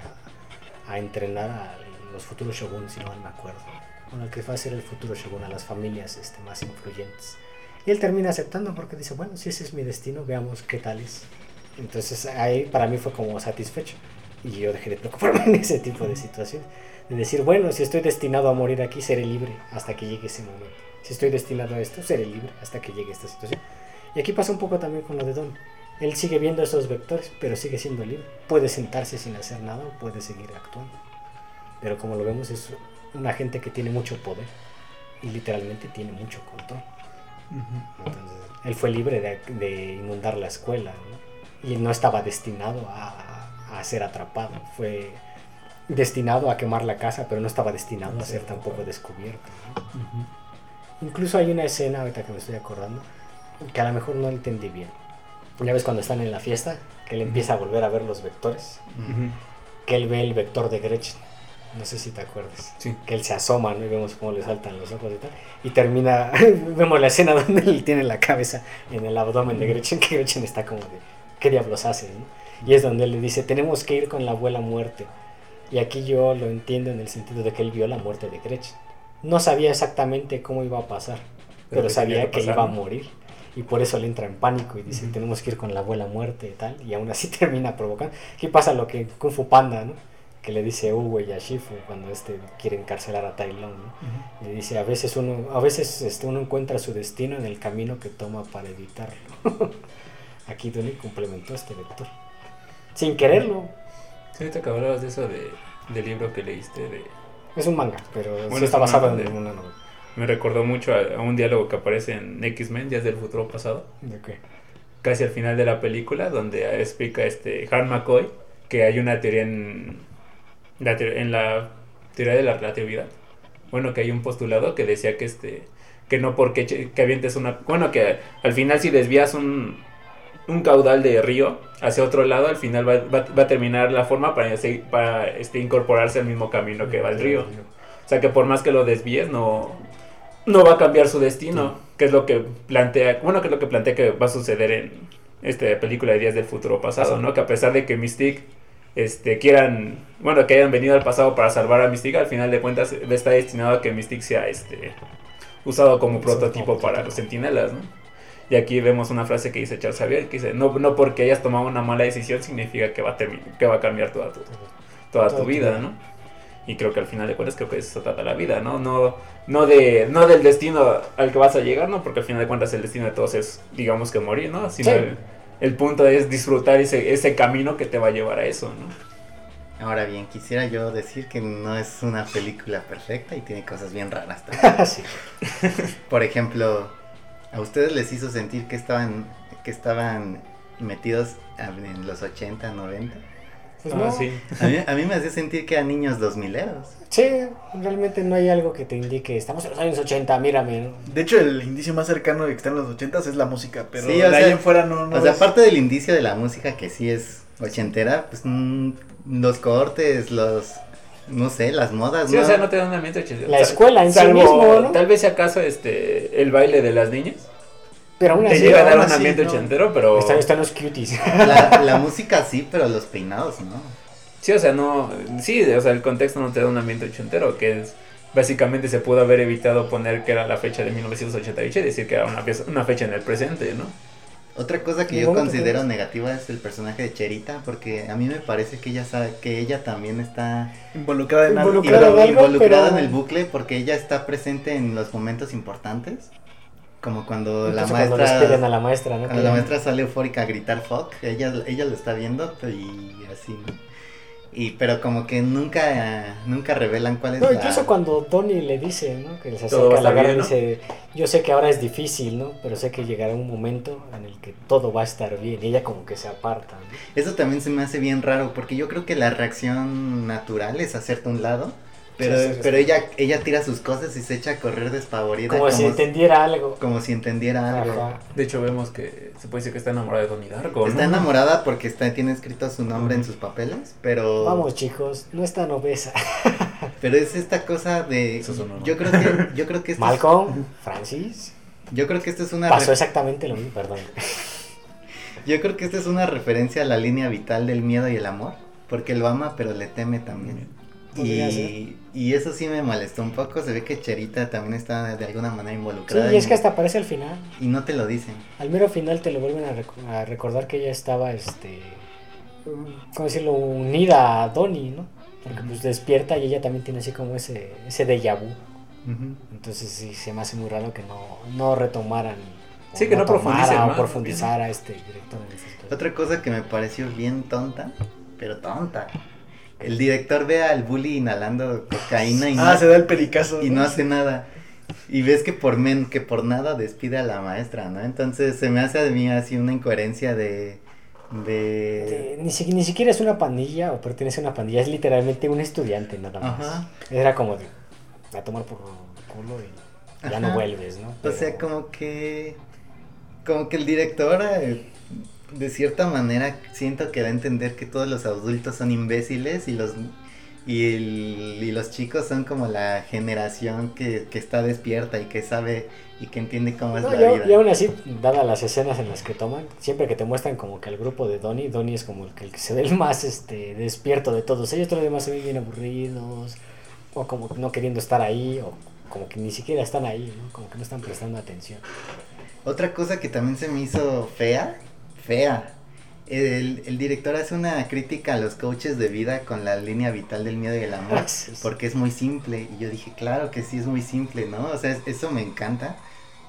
a, entrenar a los futuros shoguns, si no mal me acuerdo. Bueno, el que va a ser el futuro shogun, a las familias este, más influyentes. Y él termina aceptando porque dice, bueno, si ese es mi destino, veamos qué tal es. Entonces ahí para mí fue como satisfecho. Y yo dejé de preocuparme (laughs) en ese tipo de situaciones. De decir, bueno, si estoy destinado a morir aquí, seré libre hasta que llegue ese momento. Si estoy destinado a esto, seré libre hasta que llegue esta situación. Y aquí pasa un poco también con lo de Don. Él sigue viendo esos vectores, pero sigue siendo libre. Puede sentarse sin hacer nada o puede seguir actuando. Pero como lo vemos, es una gente que tiene mucho poder y literalmente tiene mucho control. Entonces, él fue libre de, de inundar la escuela ¿no? y no estaba destinado a, a, ser atrapado. Fue destinado a quemar la casa, pero no estaba destinado a ser tampoco descubierto. ¿no? Incluso hay una escena, ahorita que me estoy acordando, que a lo mejor no entendí bien. Ya ves cuando están en la fiesta, que él empieza a volver a ver los vectores, que él ve el vector de Gretchen. No sé si te acuerdas. Sí. Que él se asoma, ¿no? Y vemos cómo le saltan los ojos y tal. Y termina, (laughs) vemos la escena donde él tiene la cabeza en el abdomen de Gretchen, que Gretchen está como de, ¿qué diablos hace? ¿no? Y es donde él le dice, tenemos que ir con la abuela muerte. Y aquí yo lo entiendo en el sentido de que él vio la muerte de Gretchen. No sabía exactamente cómo iba a pasar, pero, Pero que sabía que pasar, iba a ¿no? morir. Y por eso le entra en pánico y dice, Ujú. tenemos que ir con la abuela muerte y tal. Y aún así (laughs) termina provocando. Aquí pasa lo que Kung Fu Panda, ¿no? Que le dice Uwe y a Shifu cuando este quiere encarcelar a Tai Lung, ¿no? Y dice, a veces uno, a veces este, uno encuentra su destino en el camino que toma para evitarlo. (laughs) Aquí Donnie complementó este vector. Sin quererlo. Sí, te hablabas de eso de, del libro que leíste de... Es un manga, pero sí Bueno, está es un basado en una novela. Me recordó mucho a, a un diálogo que aparece en X-Men, Días del Futuro Pasado. ¿De qué? casi al final de la película, donde explica este Han McCoy que hay una teoría en la, en la teoría de la relatividad. Bueno, que hay un postulado que decía que este que no porque que avientes una bueno que al final si desvías un un caudal de río hacia otro lado al final va, va- va a terminar la forma para, para este, incorporarse al mismo camino que va el río o sea que por más que lo desvíes no no va a cambiar su destino, que es lo que plantea, bueno, que es lo que plantea que va a suceder en esta película de Días del Futuro Pasado. ¿no? Que a pesar de que Mystique este quieran, bueno, que hayan venido al pasado para salvar a Mystique, al final de cuentas está destinado a que Mystique sea este usado como prototipo como para los sentinelas, ¿no? Y aquí vemos una frase que dice Charles Xavier, que dice, no, no porque hayas tomado una mala decisión significa que va a, que va a cambiar toda tu, toda Toda tu vida. ¿no? Y creo que al final de cuentas creo que eso trata la vida, ¿no? No, no, de, no del destino al que vas a llegar, ¿no? Porque al final de cuentas el destino de todos es, digamos que morir, ¿no? Sino Sí. el, el punto es disfrutar ese, ese camino que te va a llevar a eso, ¿no? Ahora bien, quisiera yo decir que no es una película perfecta y tiene cosas bien raras también. (laughs) sí. (laughs) Por ejemplo, ¿a ustedes les hizo sentir que estaban, que estaban metidos en los 80, 90? Pues Ah, no. sí. A mí, a mí me hacía sentir que eran niños dos mileros. Sí, realmente no hay algo que te indique, estamos en los años 80, mírame. ¿no? De hecho, el indicio más cercano de que está en los ochentas es la música, pero Sí, de o sea, ahí en fuera no, no o sea, es- aparte del indicio de la música que sí es ochentera, pues mm, los cortes, los, no sé, las modas, Sí, ¿no? o sea, no te da un ambiente ochentero. La escuela en sí salvo, mismo, ¿no? Tal vez si acaso este, el baile de las niñas. Pero aún Te así, llega a dar un ambiente no. ochentero, pero... están, están los cuties. La, (laughs) la música sí, pero los peinados, ¿no? Sí, o sea, no... Sí, o sea, el contexto no te da un ambiente ochentero, que es... Básicamente se pudo haber evitado poner que era la fecha de 1988 y decir que era una, pieza- una fecha en el presente, ¿no? Otra cosa que yo bueno, considero negativa es el personaje de Cherita, porque a mí me parece que ella sabe, que ella también está involucrada en. Involucrada invol- en algo, involucrada pero- en el bucle, porque ella está presente en los momentos importantes, como cuando la cuando maestra despiden a la maestra, ¿no? Cuando la maestra sale eufórica a gritar fuck, ella, ella lo está viendo y así, ¿no? Y, pero como que nunca, nunca revelan cuál es No, la... incluso cuando Tony le dice, ¿no? Que se acerca a la y bien, ¿no? dice, yo sé que ahora es difícil, ¿no? Pero sé que llegará un momento en el que todo va a estar bien. Y ella como que se aparta, ¿no? Eso también se me hace bien raro, porque yo creo que la reacción natural es hacerte a un lado, pero, Sí, sí, sí. pero ella, ella tira sus cosas y se echa a correr despavorida. Como si entendiera algo. como si entendiera algo. Ajá. De hecho, vemos que se puede decir que está enamorada de Donnie Darko, ¿no? Está enamorada porque está, tiene escrito su nombre en sus papeles, pero... Vamos chicos, no es tan obesa. (laughs) Pero es esta cosa de... Eso sonó, ¿no? Yo creo que... Yo creo que esto es- Malcolm, Francis, yo creo que esto es una... pasó exactamente lo mismo, perdón. (laughs) Yo creo que esta es una referencia a la línea vital del miedo y el amor, porque lo ama pero le teme también. Y, y eso sí me molestó un poco, se ve que Cherita también está de alguna manera Sí, involucrada. y es que hasta aparece al final. Y no te lo dicen. Al mero final te lo vuelven a, rec- a recordar que ella estaba, este, ¿cómo decirlo? Unida a Donnie, ¿no? Porque pues despierta y ella también tiene así como ese, ese déjà vu. Entonces sí, se me hace muy raro que no, no retomaran. Sí, que no tomara profundicen o más, profundizara este director en. Otra cosa que me pareció bien tonta, pero tonta. El director ve al bully inhalando cocaína y, Ah, no, se da el pericazo. y no hace nada. Y ves que por men, que por nada despide a la maestra, ¿no? Entonces se me hace a mí así una incoherencia de... de... Eh, Ni, si- ni siquiera es una pandilla o pertenece a una pandilla, es literalmente un estudiante nada más. Ajá. Era como de a tomar por culo y ya no vuelves, ¿no? O sea, como que. Como que el director, eh, de cierta manera, siento que da a entender que todos los adultos son imbéciles y los. Y, el- y los chicos son como la generación que, que está despierta y que sabe y que entiende cómo es la y, au- vida. y aún así, dadas las escenas en las que toman, siempre que te muestran como que el grupo de Donnie, Donnie es como el que, el que se ve el más este, despierto de todos ellos, todos los demás se ven bien aburridos, o como no queriendo estar ahí, o como que ni siquiera están ahí, ¿no? como que no están prestando atención. Otra cosa que también se me hizo fea, fea. El, el director hace una crítica a los coaches de vida con la línea vital del miedo y el amor. (laughs) Porque es muy simple. Y yo dije, claro que sí es muy simple, ¿no? O sea, es- eso me encanta.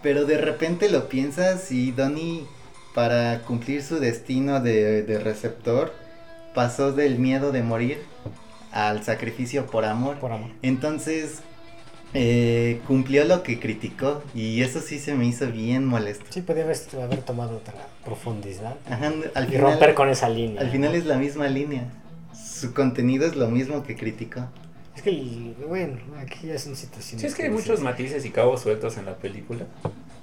Pero de repente lo piensas y Donnie, para cumplir su destino de, de receptor, pasó del miedo de morir al sacrificio por amor. Por amor. Entonces, eh, cumplió lo que criticó. Y eso sí se me hizo bien molesto. Sí, podría haber, haber tomado otra profundidad Ajá, al y final, romper con esa línea. al final es la misma línea. Su contenido es lo mismo que criticó. Es que, el- bueno, aquí ya son situaciones. Sí, es que hay muchos matices y cabos sueltos en la película.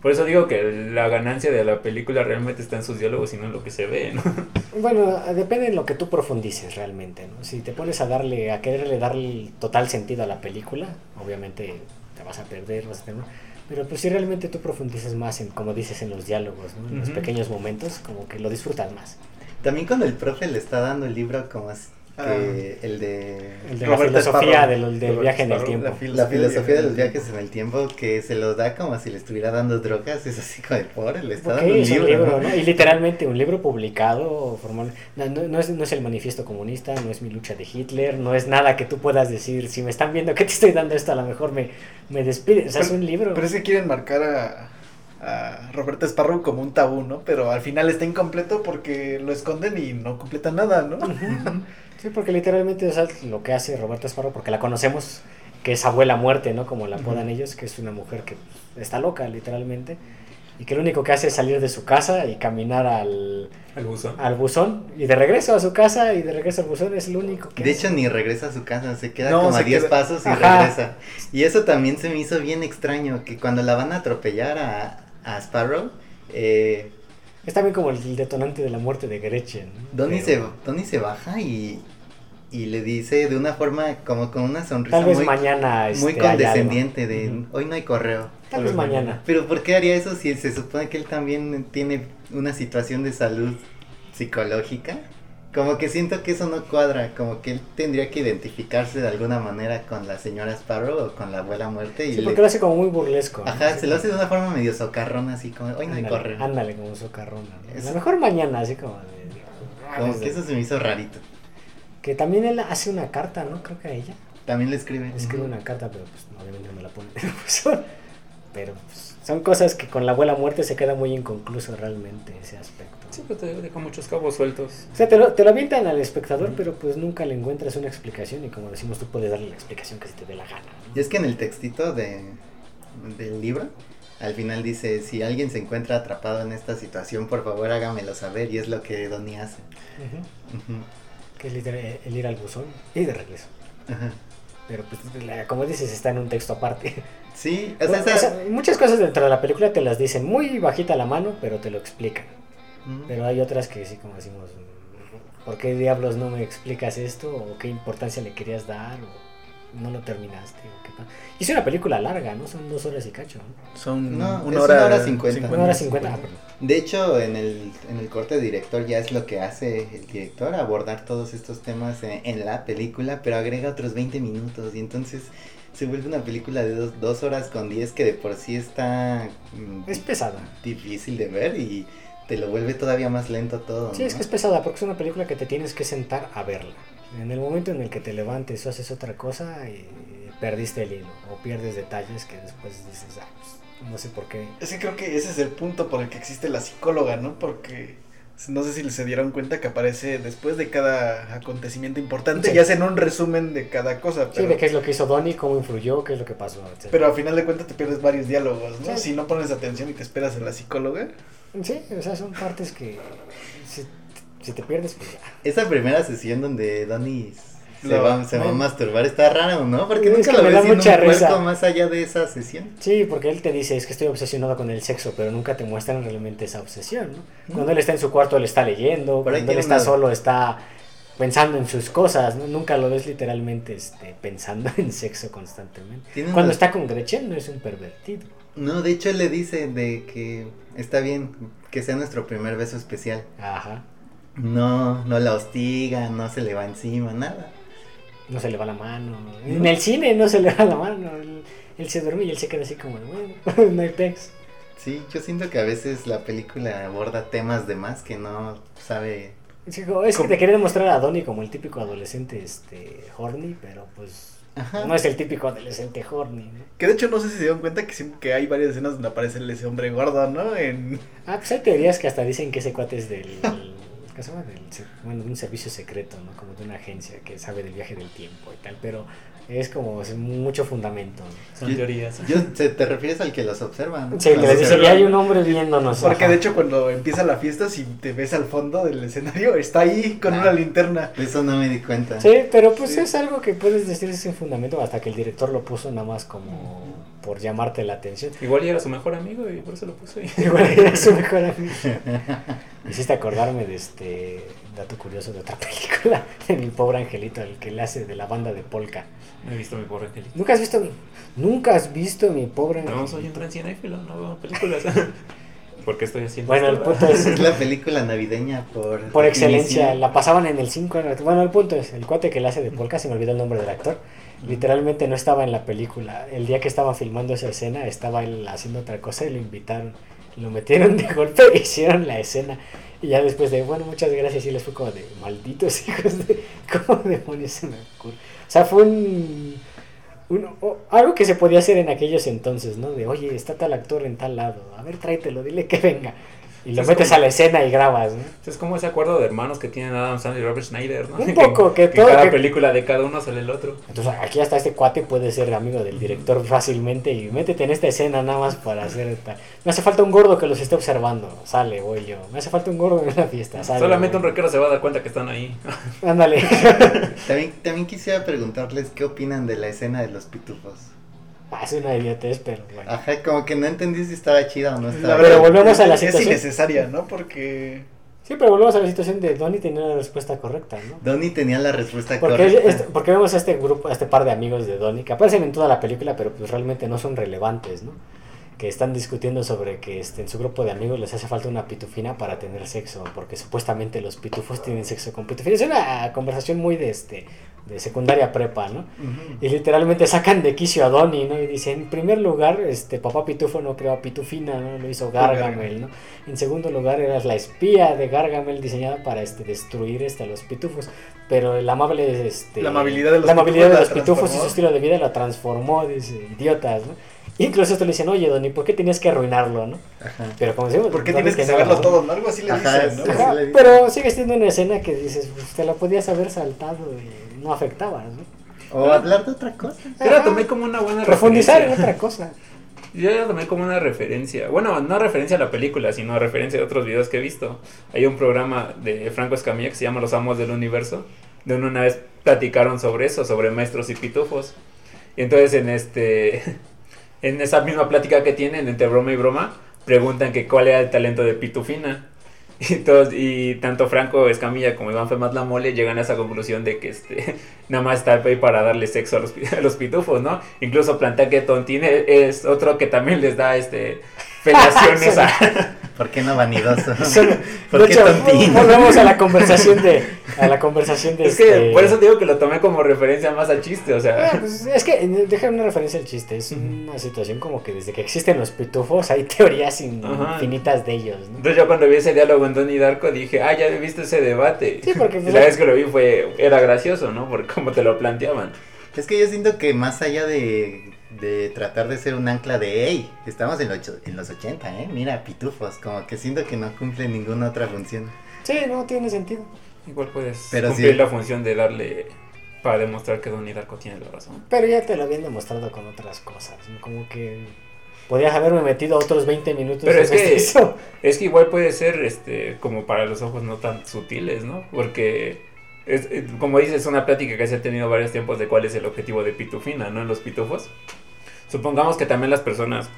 Por eso digo que la ganancia de la película realmente está en sus diálogos y no en lo que se ve, ¿no? Bueno, depende de lo que tú profundices realmente, ¿no? Si te pones a darle, a quererle darle total sentido a la película, obviamente te vas a perder, vas a tener... Pero pues si realmente tú profundizas más en, como dices, en los diálogos, ¿no? En los pequeños momentos, como que lo disfrutas más. También cuando el profe le está dando el libro como es Ah. que el de El de Roberto la filosofía del, viaje en el tiempo. la filosofía de los viajes en el tiempo que se los da como si le estuviera dando drogas, es así como de pobre, le está dando un es un libro. libro, ¿no? ¿no? Y literalmente un libro publicado, formal. No, no- no es, no es el manifiesto comunista, no es mi lucha de Hitler, no es nada que tú puedas decir, si me están viendo que te estoy dando esto, a lo mejor me, me despiden. O sea, es un libro. Pero es que quieren marcar a, a Roberto Esparro como un tabú, ¿no? Pero al final está incompleto porque lo esconden y no completan nada, ¿no? Sí, porque literalmente o sea, lo que hace Roberto Esparro, porque la conocemos, que es abuela muerte, ¿no? Como la apodan ellos, que es una mujer que pues, está loca, literalmente. y que lo único que hace es salir de su casa y caminar al, Al buzón. al buzón y de regreso a su casa y de regreso al buzón es lo único que De hace. hecho, ni regresa a su casa, se queda No, como a se 10 queda- pasos y Ajá. regresa. Y eso también se me hizo bien extraño, que cuando la van a atropellar a, a Sparrow, eh, es también como el detonante de la muerte de Gretchen. ¿no? Donnie, Pero se, Donnie se baja y, y le dice de una forma como con una sonrisa Tal vez muy, mañana este, muy algo. condescendiente de hoy no hay correo. Tal vez mañana. Pero ¿por qué haría eso si se supone que él también tiene una situación de salud psicológica? Como que siento que eso no cuadra, como que él tendría que identificarse de alguna manera con la señora Sparrow o con la abuela muerte y Sí, le- porque lo hace como muy burlesco. Ajá, se lo hace de una forma medio socarrona, así como hoy no hay correo. Ándale, como socarrona. ¿no? A lo mejor mañana, así como de... Como que eso se me hizo rarito. Que también él hace una carta, ¿no? Creo que a ella. También le escribe. Escribe una carta, pero pues obviamente no me la pone. Pero pues, son cosas que con la abuela muerte se queda muy inconcluso realmente ese aspecto. Sí, pero te deja muchos cabos sueltos. O sea, te lo, te lo avientan al espectador, pero pues nunca le encuentras una explicación y como decimos, tú puedes darle la explicación que se te dé la gana. ¿no? Y es que en el textito de, del libro, al final dice, si alguien se encuentra atrapado en esta situación, por favor hágamelo saber. Y es lo que Donnie hace. Ujú. Ujú. Que es literal, el ir al buzón y de regreso. Ajá. Pero pues, la- como dices, está en un texto aparte. Sí, o sea, o muchas cosas dentro de la película te las dicen muy bajita la mano, pero te lo explican. Ujú. Pero hay otras que sí, como decimos, mm, ¿por qué diablos no me explicas esto? ¿O qué importancia le querías dar? ¿O no lo terminaste? ¿O qué pa- Y es una película larga, ¿no? Son dos horas y cacho. ¿no? Son No, una es hora, una hora cincuenta. Una hora cincuenta. ah, perdón. De hecho, en el, en el corte de director ya es lo que hace el director, abordar todos estos temas en, en la película, pero agrega otros 20 minutos y entonces se vuelve una película de dos, dos horas con 10 que de por sí está mm, Es pesada. difícil de ver y te lo vuelve todavía más lento todo. Sí, es que es pesada porque es una película que te tienes que sentar a verla. En el momento en el que te levantes o haces otra cosa, y perdiste el hilo o pierdes detalles que después dices, ah, pues, no sé por qué. Es que creo que ese es el punto por el que existe la psicóloga, ¿no? Porque no sé si se dieron cuenta que aparece después de cada acontecimiento importante Sí. y hacen un resumen de cada cosa. Sí, de qué es lo que hizo Donnie, cómo influyó, qué es lo que pasó, etc. pero a final de cuentas te pierdes varios diálogos, ¿no? Sí. Si no pones atención y te esperas a la psicóloga. Sí, o sea, son partes que si, te pierdes, pues ya. Esa primera sesión donde Donnie se, Lo- va, se va a masturbar está raro, ¿no? Porque Es nunca lo ves en un mucha risa. más allá de esa sesión. Sí, porque él te dice, es que estoy obsesionado con el sexo, pero nunca te muestran realmente esa obsesión, ¿no? Cuando él está en su cuarto, él está leyendo, cuando él está una- solo, está pensando en sus cosas, ¿no? Nunca lo ves literalmente este, pensando (laughs) en sexo constantemente. Tiene Cuando una- está con Gretchen no es un pervertido. No, de hecho él le dice de que está bien que sea nuestro primer beso especial. Ajá. No, no la hostiga, no se le va encima, nada. No se le va la mano. En el cine no se le va la mano. Él, él se duerme y él se queda así como, bueno, (laughs) no hay pex. Sí, yo siento que a veces la película aborda temas de más que no sabe. Es que, es que te quería demostrar a Donnie como el típico adolescente este, horny, pero pues Ajá. no es el típico adolescente horny. ¿no? Que de hecho no sé si se dieron cuenta que que hay varias escenas donde aparece ese hombre gordo, ¿no? En... Ah, pues hay teorías que hasta dicen que ese cuate es del. (laughs) ¿Qué se llama? Del, se- bueno, de un servicio secreto, ¿no? Como de una agencia que sabe del viaje del tiempo y tal, pero es como es mucho fundamento. ¿no? Son Yo- teorías. Yo, se- te refieres al que los observa, ¿no? Sí, Los le dice, hay un hombre viéndonos. Porque ajá. de hecho cuando empieza la fiesta, si te ves al fondo del escenario, está ahí con Ah. una linterna. Eso no me di cuenta. Sí, pero pues Sí. es algo que puedes decir sin fundamento hasta que el director lo puso nada más como por llamarte la atención. Igual ya era su mejor amigo y por eso lo puso ahí. (laughs) Igual era su (laughs) mejor amigo. Hiciste acordarme de este dato curioso de otra (laughs) película, de mi pobre angelito, el que le hace de la banda de Polka. No he visto mi pobre angelito. ¿Nunca has visto mi, nunca has visto mi pobre No, angelito? soy un gran cinéfilo, no veo películas. ¿Por qué estoy haciendo Bueno, el punto es, Es la película navideña por. por excelencia, la pasaban en el 5. Bueno, el punto es, el cuate que le hace de Polka, se me olvidó el nombre del actor, literalmente no estaba en la película. El día que estaba filmando esa escena, estaba él haciendo otra cosa y lo invitaron. Lo metieron de (laughs) golpe e hicieron la escena. Y ya después de, bueno, muchas gracias, y les fue como de, malditos (laughs) hijos de, ¿cómo demonios se me ocurre? O sea, fue un, un- o- algo que se podía hacer en aquellos entonces, ¿no? De, oye, está tal actor en tal lado, a ver, tráetelo, dile que venga. Y lo Es metes como- a la escena y grabas, ¿no? Es como ese acuerdo de hermanos que tienen Adam Sandler y Robert Schneider, ¿no? Un (laughs) poco, que en todo- cada que- película de cada uno sale el otro. Entonces aquí hasta este cuate puede ser amigo del director fácilmente y métete en esta escena nada más para hacer tal. Me hace falta un gordo que los esté observando. Sale, voy yo. Me hace falta un gordo en la fiesta. Sale, Solamente un rockero se va a dar cuenta que están ahí. Ándale. También, también quisiera preguntarles qué opinan de la escena de los pitufos. Es una idiotez, pero bueno. Ajá, como que no entendí si estaba chida o no estaba Pero volvemos a la es situación. innecesaria, ¿no? Porque Sí, pero volvemos a la situación de Donnie tenía la respuesta correcta, ¿no? Donnie tenía la respuesta Porque, correcta. porque vemos a este grupo, a este par de amigos de Donnie que aparecen en toda la película, pero pues realmente no son relevantes, ¿no? Que están discutiendo sobre que este, en su grupo de amigos les hace falta una pitufina para tener sexo, porque supuestamente los pitufos tienen sexo con pitufina. Es una conversación muy de este de secundaria prepa, ¿no? Ujú. Y literalmente sacan de quicio a Donnie, ¿no? Y dicen, en primer lugar, este papá Pitufo no creó a Pitufina, ¿no? Lo hizo Gargamel, ¿no? En segundo lugar, eras la espía de Gargamel diseñada para este, destruir este, a los pitufos. Pero el amable, este... La amabilidad de los la amabilidad de pitufos los la pitufos y su estilo de vida la transformó, dice, idiotas, ¿no? Incluso esto le dicen, oye, Donnie, ¿por qué tenías que arruinarlo, no? Ajá. Pero como decimos... ¿por qué tienes que saberlo todo? ¿no? Algo así le Ajá, dicen, ¿no? sí. Ajá, Así le dicen. pero sigue siendo una escena que dices, pues, te la podías haber saltado y no afectaba, ¿no? O hablar de otra cosa. Yo la tomé como una buena Profundizar en otra cosa. Yo la tomé como una referencia. Bueno, no referencia a la película, sino referencia a otros videos que he visto. Hay un programa de Franco Escamilla que se llama Los Amos del Universo, donde una vez platicaron sobre eso, sobre maestros y pitufos. Y entonces en este en esa misma plática que tienen entre broma y broma, preguntan que cuál era el talento de Pitufina. (laughs) Y, todos, y tanto Franco Escamilla como Iván Femat La Mole llegan a esa conclusión de que este (laughs) nada más está ahí para darle sexo a los, (laughs) pitufos, ¿no? Incluso plantea que Tontín e- es otro que también les da este felaciones a... (laughs) ¿Por qué no vanidoso? (laughs) ¿Por qué volvemos a la conversación de (laughs) a la conversación de Es que este- por eso digo que lo tomé como referencia más al chiste, o Ah, sea... pues, es que eh, deja una referencia al chiste es una situación como que desde que existen los pitufos hay teorías infinitas de ellos ¿no? Entonces yo cuando vi ese diálogo en Donnie Darko dije, ah, ya he visto ese debate. Sí, porque, Y pues, la vez que lo vi fue, era gracioso, ¿no? Porque como te lo planteaban. Es que yo siento que más allá de, de tratar de ser un ancla de, hey, estamos en, los ocho- en los 80, ¿eh? Mira, pitufos, como que siento que no cumple ninguna otra función. sí no tiene sentido Igual puedes Pero cumplir sí. la función de darle para demostrar que Donnie Darko tiene la razón. pero ya te lo habían demostrado con otras cosas ¿no? como que podías haberme metido otros 20 minutos Pero en es que- (laughs) eso. Es que igual puede ser este como para los ojos no tan sutiles, ¿no? Porque es, eh, como dices, es una plática que se ha tenido varios tiempos de cuál es el objetivo de Pitufina, ¿no? En los pitufos. Supongamos que también las personas,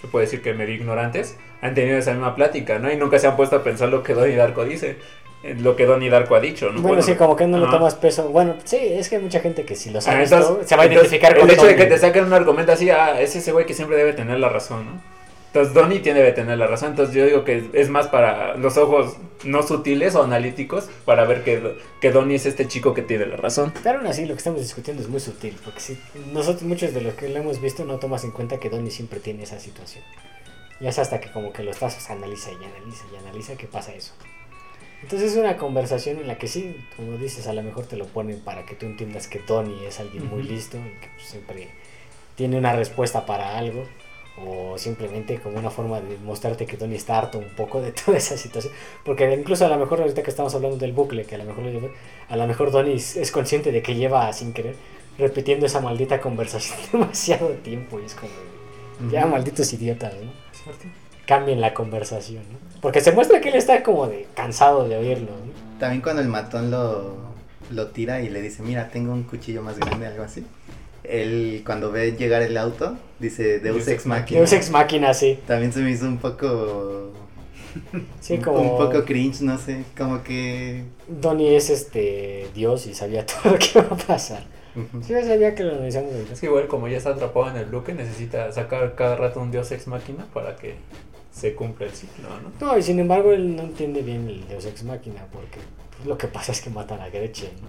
se puede decir que medio ignorantes, han tenido esa misma plática, ¿no? Y nunca se han puesto a pensar lo que Donnie Darko dice, eh, lo que Donnie Darko ha dicho, ¿no? bueno, sí como que no le tomas peso bueno sí es que hay mucha gente que si lo Ah, sabe entonces- se va a entonces, identificar con El hecho de que te saquen un argumento así, ah, es ese güey que siempre debe tener la razón, ¿no? Entonces Donnie tiene debe tener la razón. Entonces yo digo que es más para los ojos no sutiles o analíticos para ver que, que Donnie es este chico que tiene la razón. Pero aún así lo que estamos discutiendo es muy sutil, porque si nosotros muchos de los que lo hemos visto no tomas en cuenta que Donnie siempre tiene esa situación. Y es hasta que como que lo estás, pues, analiza y analiza y analiza que pasa eso. Entonces es una conversación en la que sí, como dices, a lo mejor te lo ponen para que tú entiendas que Donnie es alguien muy listo y que pues, siempre tiene una respuesta para algo. O simplemente como una forma de mostrarte que Donnie está harto un poco de (laughs) toda esa situación. Porque incluso a lo mejor ahorita que estamos hablando del bucle, que a lo mejor, a lo mejor Donnie es consciente de que lleva sin querer repitiendo esa maldita conversación (laughs) demasiado tiempo y es como, ya Ujú. malditos idiotas, ¿no? Cambien la conversación, ¿no? Porque se muestra que él está como de cansado de oírlo, ¿no? También cuando el matón lo, lo tira y le dice, mira, tengo un cuchillo más grande, algo así. Él cuando ve llegar el auto, dice Deus Deus Ex Machina. Deus Ex Máquina, sí. También se me hizo un poco... Sí, un- como Un poco cringe, no sé, como que... Donnie es este Dios y sabía (laughs) todo lo que iba a pasar. Sí, yo sabía que lo ahorita. Es que igual como ya está atrapado en el bloque, necesita sacar cada rato un dios ex máquina para que se cumpla el ciclo, ¿no? No, y sin embargo él no entiende bien el Deus Ex Máquina porque pues, lo que pasa es que matan a Gretchen, ¿no?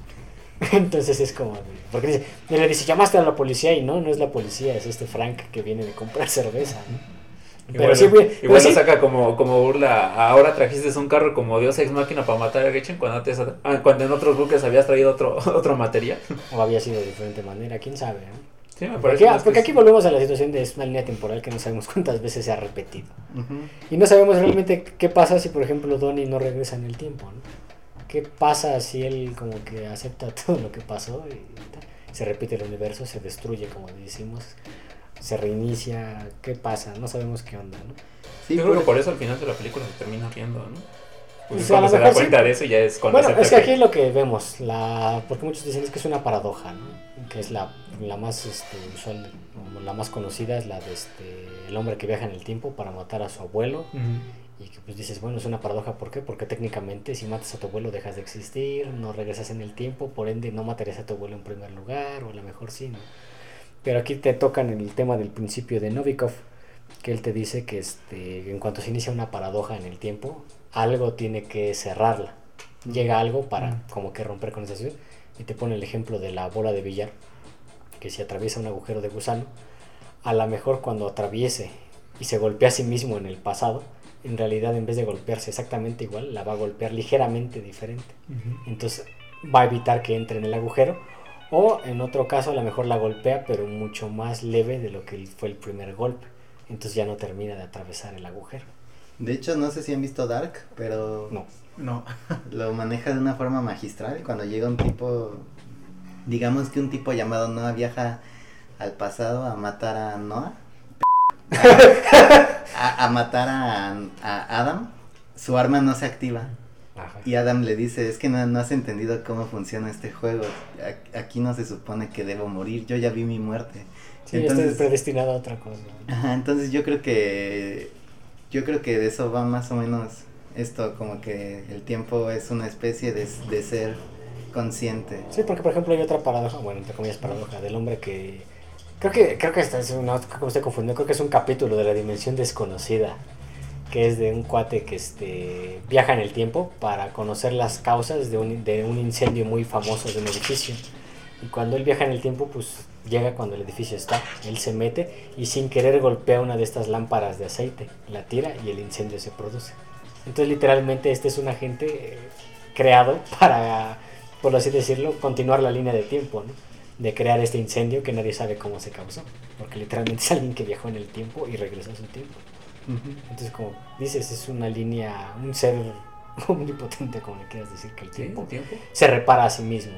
(laughs) Entonces es como... Porque dice, y le dice, llamaste a la policía y no, no es la policía, es este Frank que viene de comprar cerveza. Igual, sí, güey, pero igual lo sí- saca como, como burla. Ahora trajiste un carro como Dios ex máquina para matar a Gretchen cuando antes, ah, cuando en otros buques habías traído otro, (laughs) otro material. O había sido de diferente manera, quién sabe, ¿no? Sí, me parece Porque, aquí volvemos a la situación de es una línea temporal que no sabemos cuántas veces se ha repetido. Y no sabemos realmente qué pasa si, por ejemplo, Donnie no regresa en el tiempo, ¿no? ¿Qué pasa si él como que acepta (laughs) todo lo que pasó y tal? se repite el universo, se destruye, como decimos, se reinicia? ¿Qué pasa? No sabemos qué onda, ¿no? Sí, Yo creo por- que por eso al final de la película se termina riendo, ¿no? Pues Pues, cuando a lo se da mejor sí. cuenta de eso ya es cuando Bueno, acepta es que aquí lo que vemos, la, porque muchos dicen es que es una paradoja, ¿no? que es la, la más este, usual, o la más conocida, es la de este, el hombre que viaja en el tiempo para matar a su abuelo. Ujú. Y que pues dices, bueno, es una paradoja, ¿por qué? Porque técnicamente si matas a tu abuelo dejas de existir, no regresas en el tiempo, por ende no matarías a tu abuelo en primer lugar, o a lo mejor sí, ¿no? Pero aquí te tocan el tema del principio de Novikov, que él te dice que este, en cuanto se inicia una paradoja en el tiempo, algo tiene que cerrarla. Llega algo para Mm. como que romper con esa situación. Y te pone el ejemplo de la bola de billar, que si atraviesa un agujero de gusano, a lo mejor cuando atraviese y se golpea a sí mismo en el pasado, en realidad en vez de golpearse exactamente igual, la va a golpear ligeramente diferente. Entonces va a evitar que entre en el agujero. O en otro caso a lo mejor la golpea, pero mucho más leve de lo que fue el primer golpe. Entonces ya no termina de atravesar el agujero. De hecho, no sé si han visto Dark, pero No. No. (laughs) lo maneja de una forma magistral. Cuando llega un tipo, digamos que un tipo llamado Noah viaja al pasado a matar a Noah, a, a matar a, a Adam, su arma no se activa. Ajá. Y Adam le dice, es que no, no has entendido cómo funciona este juego. Aquí no se supone que debo morir, yo ya vi mi muerte. Sí, Entonces- estás predestinado a otra cosa. Ajá, entonces yo creo que yo creo que de eso va más o menos esto, como que el tiempo es una especie de, de ser consciente. Sí, porque por ejemplo hay otra paradoja, bueno, entre comillas paradoja, del hombre que... Creo que, creo que esta es una, creo que me estoy confundiendo, creo que es un capítulo de la dimensión desconocida, que es de un cuate que este, viaja en el tiempo para conocer las causas de un, de un incendio muy famoso de un edificio. Y cuando él viaja en el tiempo, pues llega cuando el edificio está, él se mete y sin querer golpea una de estas lámparas de aceite, la tira y el incendio se produce. Entonces literalmente este es un agente eh, creado (laughs) para, por así decirlo, continuar la línea de tiempo, ¿no? De crear este incendio que nadie sabe cómo se causó. Porque literalmente (laughs) es alguien que viajó en el tiempo y regresó a su tiempo. Entonces como dices, es una línea, un ser (laughs) omnipotente, como le quieras decir, que el tiempo se repara a sí mismo,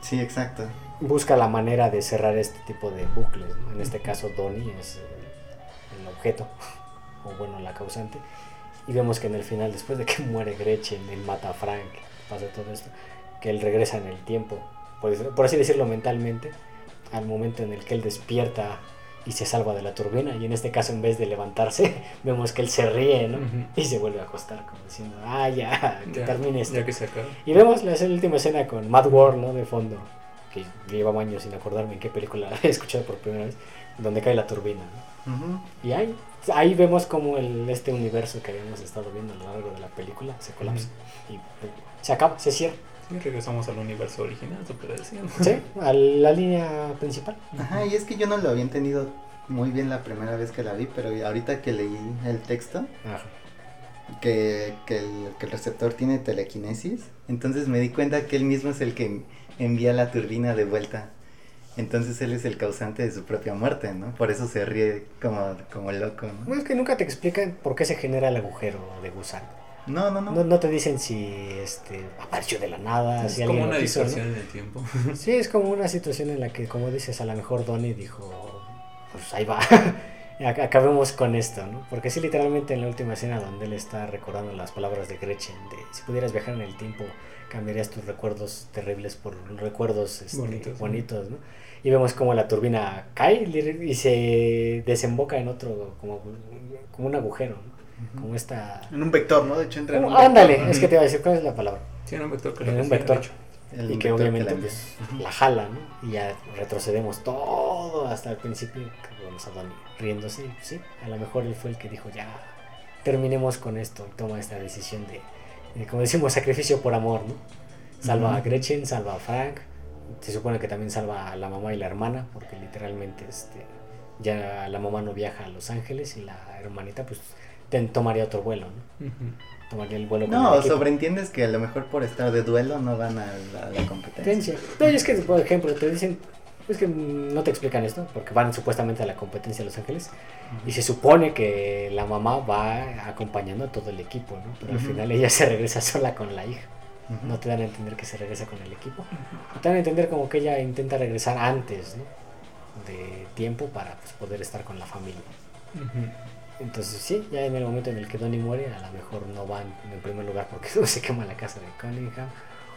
Sí, exacto. busca la manera de cerrar este tipo de bucles. ¿no? En este caso, Donnie es el, el objeto, (laughs) o bueno, la causante. Y vemos que en el final, después de que muere Gretchen, él mata a Frank, pasa todo esto, que él regresa en el tiempo, por, por así decirlo mentalmente, al momento en el que él despierta y se salva de la turbina. Y en este caso, en vez de levantarse, (laughs) vemos que él se ríe, ¿no? Y se vuelve a acostar, como diciendo, ah, ya, que Ya, termine esto. ya que se acaba. Y vemos la, la última escena con Mad World, ¿no? De fondo. Que llevaba años sin acordarme en qué película (laughs) he escuchado por primera vez. Donde cae la turbina. Y ahí, ahí vemos como el, este universo que habíamos estado viendo a lo largo de la película se colapsa. Y pues, se acaba, se cierra. Sí, regresamos al universo original, se puede decir. ¿no? ¿Sí? A la línea principal. Ajá, y es que yo no lo había entendido muy bien la primera vez que la vi, pero ahorita que leí el texto, Ajá. que, que, el, que el receptor tiene telequinesis, entonces me di cuenta que él mismo es el que envía la turbina de vuelta. Entonces él es el causante de su propia muerte, ¿no? Por eso se ríe como, como loco, ¿no? Bueno, es que nunca te explican por qué se genera el agujero de gusano. No, no, no. No, no te dicen si este, apareció de la nada, Es si como alguien una quiso, ¿no? distorsión en el tiempo. (laughs) Sí, es como una situación en la que, como dices, a lo mejor Donnie dijo, pues ahí va, (laughs) Ac- acabemos con esto, ¿no? Porque sí, literalmente en la última escena donde él está recordando las palabras de Gretchen, de si pudieras viajar en el tiempo, cambiarías tus recuerdos terribles por recuerdos este, Bonitos, bonitos, ¿no? ¿no? Y vemos como la turbina cae y se desemboca en otro, como, como un agujero, ¿no? Como esta... En un vector, ¿no? De hecho entra en un ándale, vector. es que te iba a decir, ¿cuál es la palabra? Sí, era un vector que En un vector. de hecho. El y que obviamente la pues, la jala, ¿no? Y ya retrocedemos todo hasta el principio, que a Donnie riéndose, pues, sí, a lo mejor él fue el que dijo, ya, terminemos con esto, y toma esta decisión de, de, como decimos, sacrificio por amor, ¿no? Salva a. Gretchen, salva a Frank, se supone que también salva a la mamá y la hermana, porque literalmente este, ya la mamá no viaja a Los Ángeles y la hermanita pues tomaría otro vuelo, ¿no? Tomaría el vuelo con el No, equipo. sobreentiendes que a lo mejor por estar de duelo no van a la, a la competencia. No, y es que, por ejemplo, te dicen, Es que no te explican esto, porque van supuestamente a la competencia de Los Ángeles. Y se supone que la mamá va acompañando a todo el equipo, ¿no? Pero al final ella se regresa sola con la hija. No te dan a entender que se regresa con el equipo. Te dan a entender como que ella intenta regresar antes, ¿no? De tiempo para pues, poder estar con la familia. Entonces sí, ya en el momento en el que Donnie muere, a lo mejor no van en primer lugar porque (laughs) se quema la casa de Cunningham,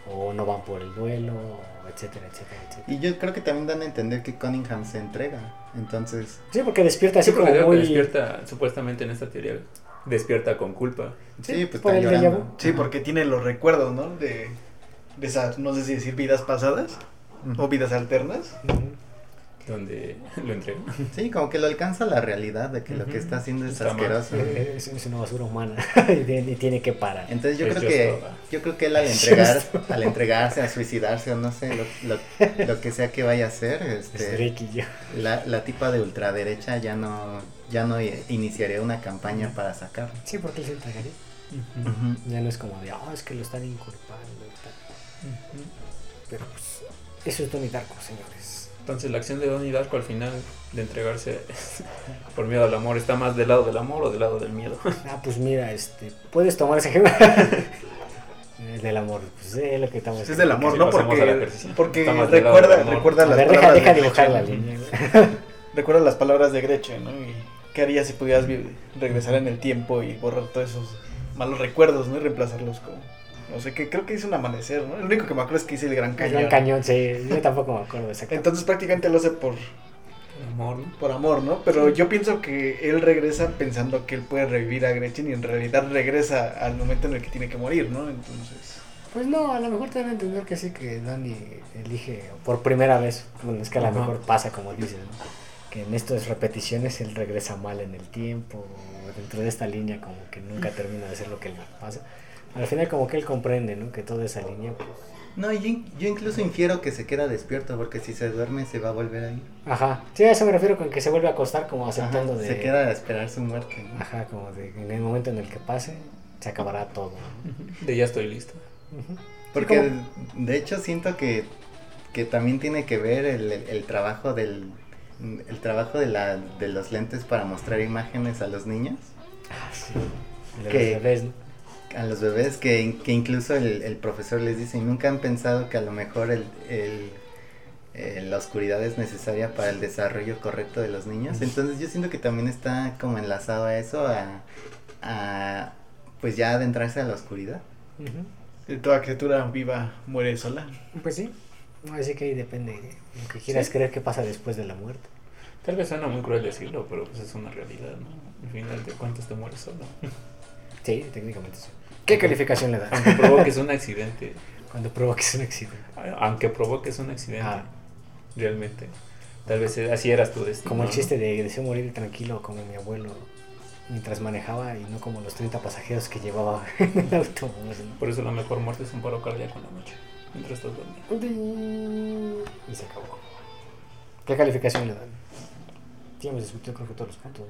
o no van por el duelo, o etcétera, etcétera, etcétera. Y yo creo que también dan a entender que Cunningham se entrega. Entonces, Sí, porque despierta así Sí, porque como muy... despierta, supuestamente en esta teoría, despierta con culpa. sí, pues por está llorando. Sí, porque tiene los recuerdos, ¿no? De, de esas, no sé si decir vidas pasadas o vidas alternas. Ujú. Donde lo entrega. Sí, como que lo alcanza la realidad de que lo que está haciendo es Está asqueroso. Es, es una basura humana (laughs) y tiene, y tiene que parar. Entonces yo Es creo que yo creo que él al (laughs) entregar al entregarse a suicidarse o no sé lo, lo, lo que sea que vaya a hacer Es este la, la tipa de ultraderecha ya no ya no iniciaría una campaña para sacarlo. Sí, porque él se entregaría. Ya no es como de, oh, es que lo están inculpando y tal. Pero pues, eso es Donnie Darko, señores. Entonces la acción de Donnie Darko al final de entregarse (laughs) por miedo al amor está más del lado del amor o del lado del miedo. Ah, pues mira, este, puedes tomar ese ejemplo. (laughs) El del amor, pues es lo que estamos. Es del amor, si ¿no? Porque, ejercicio. porque recuerda, recuerda las ver, deja, palabras deja de dibujar la Gretchen. línea. güey. (laughs) Recuerda las palabras de Gretchen, ¿no? Y qué harías si pudieras regresar en el tiempo y borrar todos esos malos recuerdos, ¿no? Y reemplazarlos con, no sé, que creo que hizo un amanecer, ¿no? El único que me acuerdo es que hice el Gran El Cañón. gran cañón, sí. Yo tampoco me acuerdo exactamente. Entonces prácticamente lo hace por, El amor, ¿no? por amor, ¿no? Pero yo pienso que él regresa pensando que él puede revivir a Gretchen y en realidad regresa al momento en el que tiene que morir, ¿no? Entonces... Pues no, a lo mejor te van a entender que sí, que Dani elige por primera vez. Bueno, es que a lo mejor pasa como dices, ¿no? Que en estas repeticiones él regresa mal en el tiempo, dentro de esta línea como que nunca termina de hacer lo que le pasa. Al final como que él comprende, ¿no? Que toda esa línea, pues... No, yo, yo incluso infiero que se queda despierto porque si se duerme se va a volver a ir. Ajá, sí, a eso me refiero con que se vuelve a acostar como aceptando Ajá, de... Se queda a esperar su muerte. ¿no? Ajá, como de en el momento en el que pase, se acabará todo. ¿no? (laughs) De ya estoy listo. Porque de hecho siento que, que también tiene que ver el, el- el trabajo del el trabajo de, la, de los lentes para mostrar imágenes a los niños, Ah, sí. De Que- los bebés, ¿no? A los bebés, que, que incluso el, el profesor les dice, nunca han pensado que a lo mejor el, el- eh, la oscuridad es necesaria para el desarrollo correcto de los niños. Entonces yo siento que también está como enlazado a eso, a, a pues ya adentrarse a la oscuridad. Toda criatura viva muere sola. Pues sí, así que ahí depende de lo que quieras Sí. creer que pasa después de la muerte. Tal vez suena muy cruel decirlo, pero pues es una realidad, ¿no? Al final de cuentas te mueres solo. Sí, técnicamente sí. ¿Qué calificación le das? Aunque provoques un accidente. Cuando provoques un accidente. Aunque provoques un accidente. Ah. Realmente. Tal vez así eras tu destino. Como el chiste de deseo morir tranquilo como mi abuelo mientras manejaba y no como los 30 pasajeros que llevaba (laughs) en el autobús. ¿no? Por eso la mejor muerte es un paro cardíaco en la noche. Mientras estás dormido. Y se acabó. ¿Qué calificación le dan? Sí, hemos discutido creo que todos los puntos,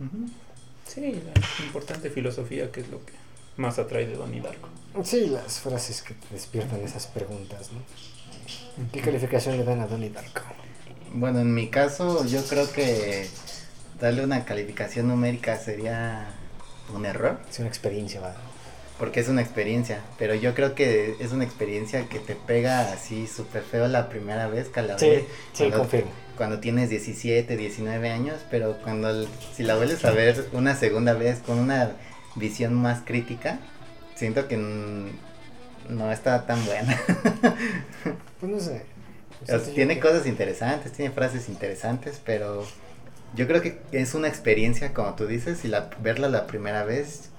¿no? Sí, la importante filosofía que es lo que más atrae de Donnie Darko. Sí, las frases que te despiertan esas preguntas, ¿no? ¿Qué calificación le dan a Donnie Darko? Bueno, en mi caso yo creo que darle una calificación numérica sería un error, Es una experiencia, va. porque es una experiencia, pero yo creo que es una experiencia que te pega así súper feo la primera vez que la Sí, ves sí, cuando, confirmo. cuando tienes 17, 19 años, pero cuando si la vuelves a ver una segunda vez con una visión más crítica, siento que no está tan buena. (laughs) Pues no sé. O sea, tiene que- cosas interesantes, tiene frases interesantes, pero yo creo que es una experiencia, como tú dices, y la, verla la primera vez,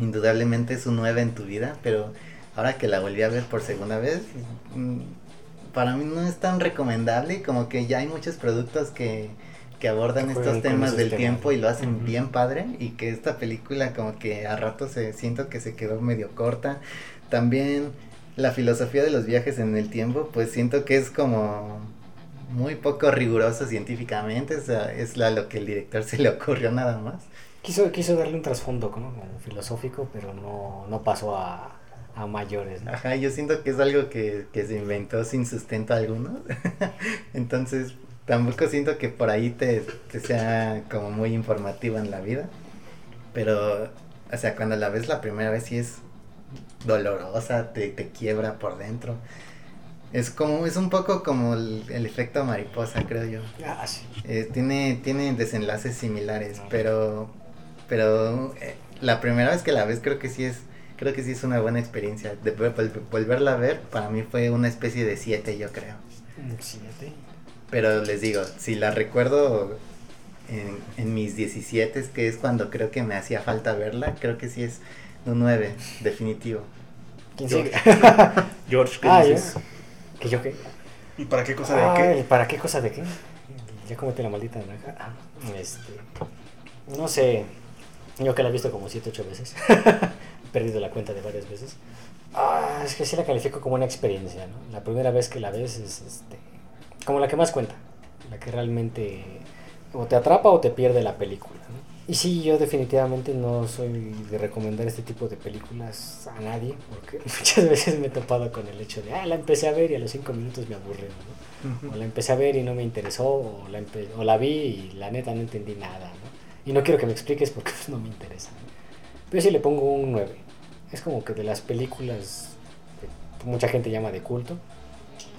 indudablemente es un 9 en tu vida, pero ahora que la volví a ver por segunda vez, mm, para mí no es tan recomendable, como que ya hay muchos productos que, que abordan Que estos temas del tiempo y lo hacen Ujú. bien padre, y que esta película como que a rato se siento que se quedó medio corta. También la filosofía de los viajes en el tiempo, pues siento que es como muy poco riguroso científicamente, o sea, es la, lo que el director (laughs) se le ocurrió nada más. Quiso, quiso darle un trasfondo como filosófico, pero no, no pasó a, a mayores. ¿no? Ajá, yo siento que es algo que, que se inventó sin sustento alguno. (laughs) Entonces, tampoco siento que por ahí te, te sea como muy informativa en la vida. Pero, o sea, cuando la ves la primera vez sí es dolorosa, te, te quiebra por dentro. Es como, es un poco como el, el efecto mariposa, creo yo. Ah, sí. Eh, tiene, tiene desenlaces similares, Ah. pero, pero eh, la primera vez que la ves creo que sí es, creo que sí es una buena experiencia. De vol- vol- volverla a ver para mí fue una especie de 7 yo creo. Un siete. Pero les digo, si la recuerdo en, en mis 17, que es cuando creo que me hacía falta verla, creo que sí es un 9, definitivo. ¿Quién sigue? (laughs) George, ¿qué Ah, dices? ¿Que yo qué? ¿Y para qué cosa de Ay, qué? ¿Para qué cosa de qué? Ya comete la maldita naranja. Ah, Este. No sé. Yo que la he visto como 7, 8 veces. (laughs) he perdido la cuenta de varias veces. Ah, es que sí la califico como una experiencia, ¿no? La primera vez que la ves es este, como la que más cuenta. La que realmente o te atrapa o te pierde la película. ¿no? Y sí, yo definitivamente no soy de recomendar este tipo de películas a nadie, porque (laughs) muchas veces me he topado con el hecho de, ah, la empecé a ver y a los 5 minutos me aburrió. ¿no? O la empecé a ver y no me interesó, o la, o la vi y la neta no entendí nada, ¿no? Y no quiero que me expliques porque pues, (laughs) no me interesa. Pero sí le pongo un 9. Es como que de las películas que mucha gente llama de culto.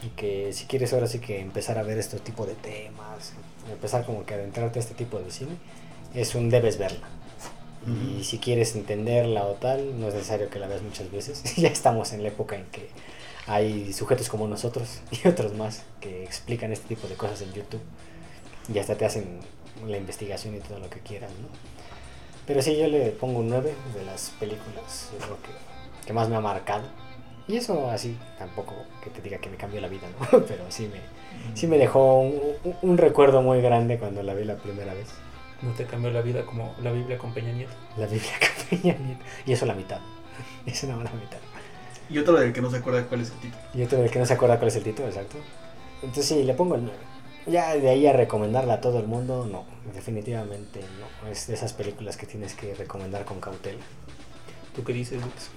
Y que si quieres ahora sí que empezar a ver este tipo de temas, empezar como que adentrarte a este tipo de cine, es un debes verla. Y Ujú. si quieres entenderla o tal, no es necesario que la veas muchas veces. (laughs) ya estamos en la época en que hay sujetos como nosotros y otros más que explican este tipo de cosas en YouTube. Y hasta te hacen la investigación y todo lo que quieran, ¿no? Pero sí, yo le pongo un 9 de las películas, yo creo que, que más me ha marcado. Y eso así, tampoco que te diga que me cambió la vida, ¿no? (laughs) Pero sí me, sí me dejó un, un- un recuerdo muy grande cuando la vi la primera vez. No te cambió la vida como la Biblia con Peña Nieto. La Biblia con (laughs) Peña Nieto. Y eso la mitad. Eso no la mitad. Y otro del que no se acuerda cuál es el título. Y otro del que no se acuerda cuál es el título, exacto. Entonces sí, le pongo el 9. Ya de ahí a recomendarla a todo el mundo, no. Definitivamente no. Es de esas películas que tienes que recomendar con cautela. ¿Tú qué dices, Lux?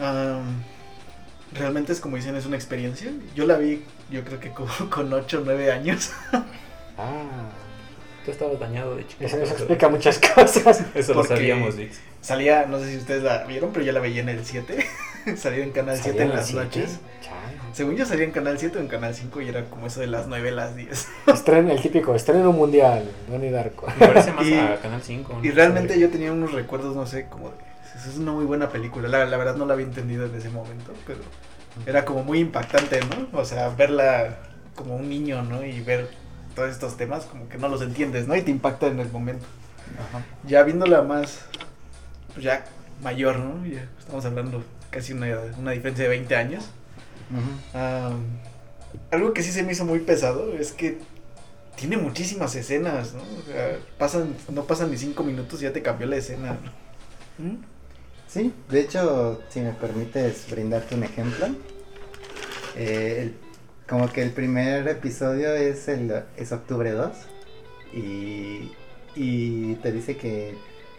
Ah, realmente es como dicen, es una experiencia. Yo la vi, yo creo que como (laughs) con 8 o 9 años. Ah, Tú estabas dañado de chico. eso, eso explica muchas cosas. (laughs) Eso lo sabíamos, Vix. Salía, no sé si ustedes la vieron, pero yo la veía en el 7. (laughs) salía en Canal 7 en las siete. noches. Chale. Según yo salía en Canal 7 o en Canal 5 y era como eso de las 9 a las 10. Estreno, el típico estreno mundial, Donnie Darko. Me parece más Y- a Canal 5. Y realmente yo tenía unos recuerdos, no sé, como de... "Esa Es una muy buena película. La, la verdad no la había entendido en ese momento, pero era como muy impactante, ¿no? O sea, verla como un niño, ¿no? Y ver todos estos temas como que no los entiendes, ¿no? Y te impacta en el momento. Ajá. Ya viéndola más, pues ya mayor, ¿no? Ya estamos hablando casi una, una diferencia de 20 años. Ah, algo que sí se me hizo muy pesado es que tiene muchísimas escenas, ¿no? O sea, pasan, no pasan ni 5 minutos y ya te cambió la escena. ¿no? ¿Mm? Sí, de hecho, si me permites brindarte un ejemplo, eh, como que el primer episodio es el es octubre 2 y, y te dice que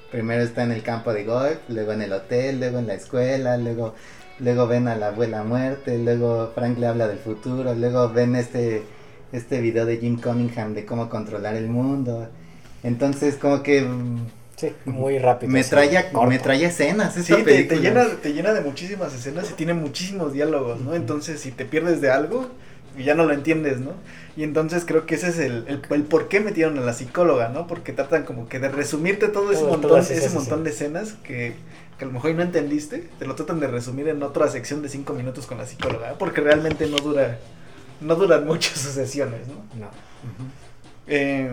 primero está en el campo de golf, luego en el hotel, luego en la escuela, luego luego ven a la abuela muerte, luego Frank le habla del futuro, luego ven este este video de Jim Cunningham de cómo controlar el mundo. Entonces, como que Sí, muy rápido. me así, trae, a- corto. me trae escenas Sí, esta te, te película. llena, te llena de muchísimas escenas y tiene muchísimos diálogos, ¿no? Entonces, si te pierdes de algo, ya no lo entiendes, ¿no? Y entonces creo que ese es el, el, el por qué metieron a la psicóloga, ¿no? Porque tratan como que de resumirte todo ese Todo- montón, todas ese esas montón de escenas que, que a lo mejor no entendiste, te lo tratan de resumir en otra sección de cinco minutos con la psicóloga, ¿eh? porque realmente no dura, no duran (laughs) mucho sus sesiones, ¿no? No. Ujú. Eh,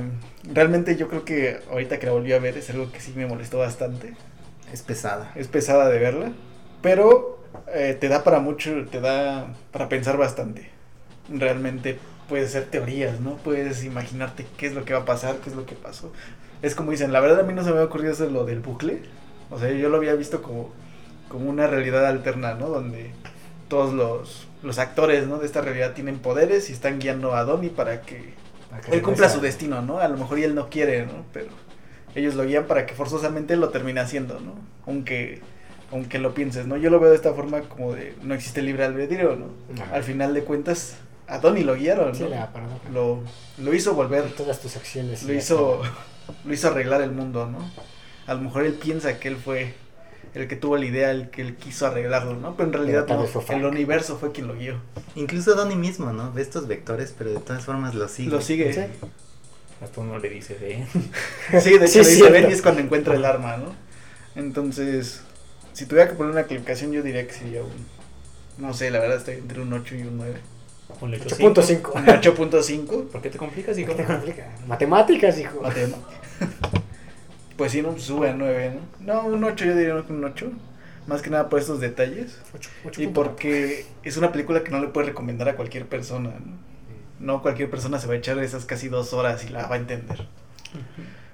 realmente yo creo que ahorita que la volví a ver es algo que sí me molestó bastante. Es pesada. Es pesada de verla, pero eh, te da para mucho, te da para pensar bastante. Realmente puedes hacer teorías, ¿no? Puedes imaginarte qué es lo que va a pasar, qué es lo que pasó. Es como dicen, la verdad a mí no se me había ocurrido eso lo del bucle. O sea, yo lo había visto como, como una realidad alterna, ¿no? Donde todos los, los actores, ¿no? De esta realidad tienen poderes y están guiando a Donnie Para que él cumpla su destino, ¿no? A lo mejor y él no quiere, ¿no? Pero ellos lo guían para que forzosamente lo termine haciendo, ¿no? Aunque, aunque lo pienses, ¿no? Yo lo veo de esta forma como de no existe libre albedrío, ¿no? Ajá. Al final de cuentas, a Donnie lo guiaron, ¿no? Sí, la paradoja. Lo, lo hizo volver, Todas tus acciones. lo hizo, lo hizo arreglar el mundo, ¿no? A lo mejor él piensa que él fue el que tuvo la idea, el que él quiso arreglarlo, ¿no? Pero en realidad no, el universo fue quien lo guió. Incluso Donnie mismo, ¿no? Ve estos vectores, pero de todas formas lo sigue. Lo sigue. Sí. Hasta uno le dice de... (laughs) Sí, de (laughs) hecho Sí, le es dice. Ben y es cuando encuentra el arma, ¿no? Entonces, si tuviera que poner una calificación, yo diría que sería un. No sé, la verdad estoy entre un 8 y un 9. Ponle 8.5. Un 8.5. ¿Por qué te complicas, hijo? ¿Qué te complica? Matemáticas, hijo. Matema. (laughs) Pues sí, no, sube a 9, ¿no? No, un 8, yo diría que un 8. Más que nada por estos detalles. Ocho- ocho Y punto porque es una película que no le puedes recomendar a cualquier persona, ¿no? No cualquier persona se va a echar esas casi dos horas y la va a entender.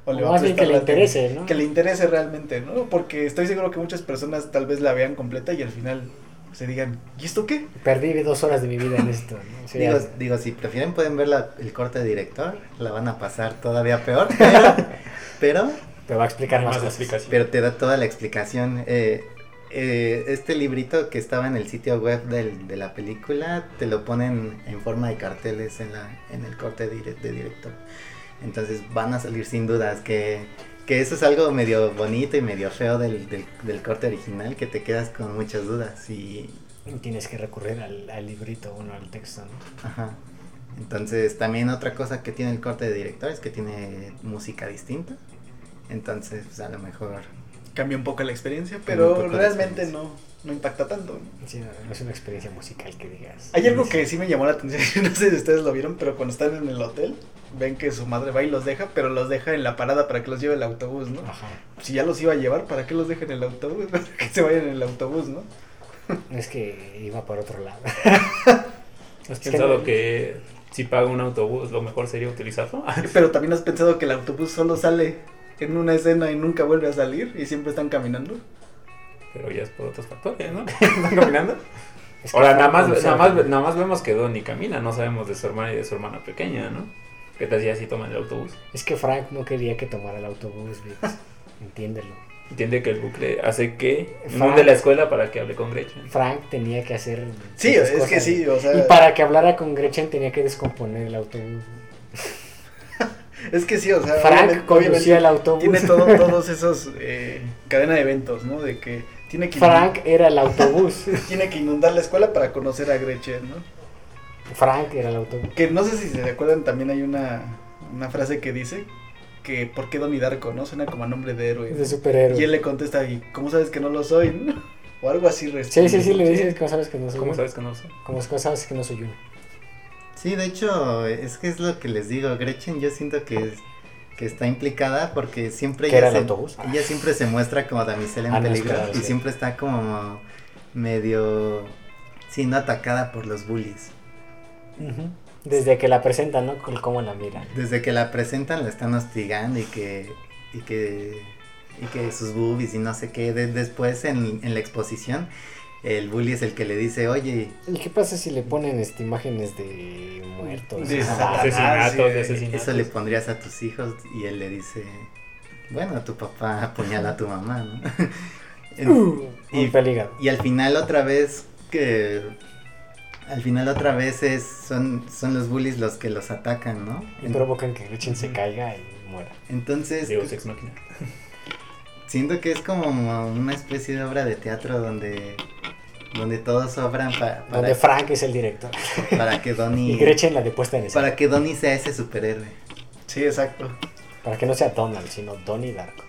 O le va a más bien que le interese, ¿no? que le interese realmente, ¿no? Porque estoy seguro que muchas personas tal vez la vean completa y al final se digan, ¿y esto qué? Perdí dos horas de mi vida en esto, ¿no? Sí, Digo, digo, si prefieren pueden ver la- el corte de director, la van a pasar todavía peor, (laughs) pero, pero, te va a explicar más Más cosas. explicación. pero te da toda la explicación. Eh, eh, este librito que estaba en el sitio web del- de la película, te lo ponen en forma de carteles en, la, en el corte de, dire- de director. Entonces van a salir sin dudas que, que eso es algo medio bonito y medio feo del, del, del corte original, que te quedas con muchas dudas y, Y Tienes que recurrir al, al librito, bueno, al texto, ¿no? Ajá. Entonces, también otra cosa que tiene el corte de director es que tiene música distinta. Entonces, pues, a lo mejor. Cambia un poco la experiencia, pero realmente experiencia. no, no impacta tanto. ¿no? Sí, no, no es una experiencia musical que digas. Hay algo que sí me llamó la atención, (laughs) no sé si ustedes lo vieron, pero cuando están en el hotel, ven que su madre va y los deja, pero los deja en la parada para que los lleve el autobús, ¿no? Ajá. Si ya los iba a llevar, ¿para qué los deja en el autobús? (laughs) Para que se vayan en el autobús, ¿no? (laughs) Es que iba por otro lado. ¿Has que pensado que si paga un autobús lo mejor sería utilizarlo? Pero también has pensado que el autobús solo sale en una escena y nunca vuelve a salir y siempre están caminando. Pero ya es por otros factores, ¿no? (laughs) ¿Están caminando? Es que Ahora, nada más, nada, más, nada más vemos que Donnie camina, no sabemos de su hermana y de su hermana pequeña, ¿no? ¿Qué tal si así toman el autobús? Es que Frank no quería que tomara el autobús, Vix. Entiéndelo. Entiende que el bucle hace que Frank- inunde la escuela para que hable con Gretchen. Frank tenía que hacer. Sí, es que sí, o sea, Y para que hablara con Gretchen tenía que descomponer el autobús. Es que sí, o sea, Frank conducía el autobús. tiene todo, todos esos eh, cadena de eventos, ¿no? De que tiene que Frank era el autobús. (laughs) tiene que inundar la escuela para conocer a Gretchen, ¿no? Frank era el autobús. Que no sé si se acuerdan, también hay una, una frase que dice que ¿por qué Donnie Darko, no? Suena como a nombre de héroe. De superhéroe. Y él le contesta, ¿y cómo sabes que no lo soy? no? (laughs) O algo así Sí, responde. sí, sí, le Sí. dices cómo sabes que no soy ¿Cómo sabes que no lo sé? Como sabes que no soy yo. Sí, de hecho, es que es lo que les digo. Gretchen, yo siento que, es- que está implicada porque siempre ¿Que ella, el se, ella siempre se muestra como damisela en Ah, no, peligro claro, y sí. siempre está como medio siendo atacada por los bullies. Desde que la presentan, ¿no? Cómo la miran. Desde que la presentan la están hostigando y que y que y que sus boobies y no sé qué. De- después en, en la exposición el bully es el que le dice, oye, ¿Y qué pasa si le ponen este, imágenes de muertos? De (laughs) Ah, Asesinatos, de asesinatos. eso le pondrías a tus hijos y él le dice, bueno, tu papá apuñala a tu mamá, ¿no? (laughs) Uh, y, peligro. y al final otra vez que al final otra vez es son son los bullies los que los atacan, ¿no? Y provocan que Gretchen se caiga y muera. Entonces Deus Ex Machina. siento que es como una especie de obra de teatro donde donde todos obran pa- para, Donde Frank es el director. para que Donnie (laughs) Y Gretchen la de puesta en escena. para que Donnie sea ese superhéroe. Sí, exacto. Para que no sea Donald, sino Donnie Darko.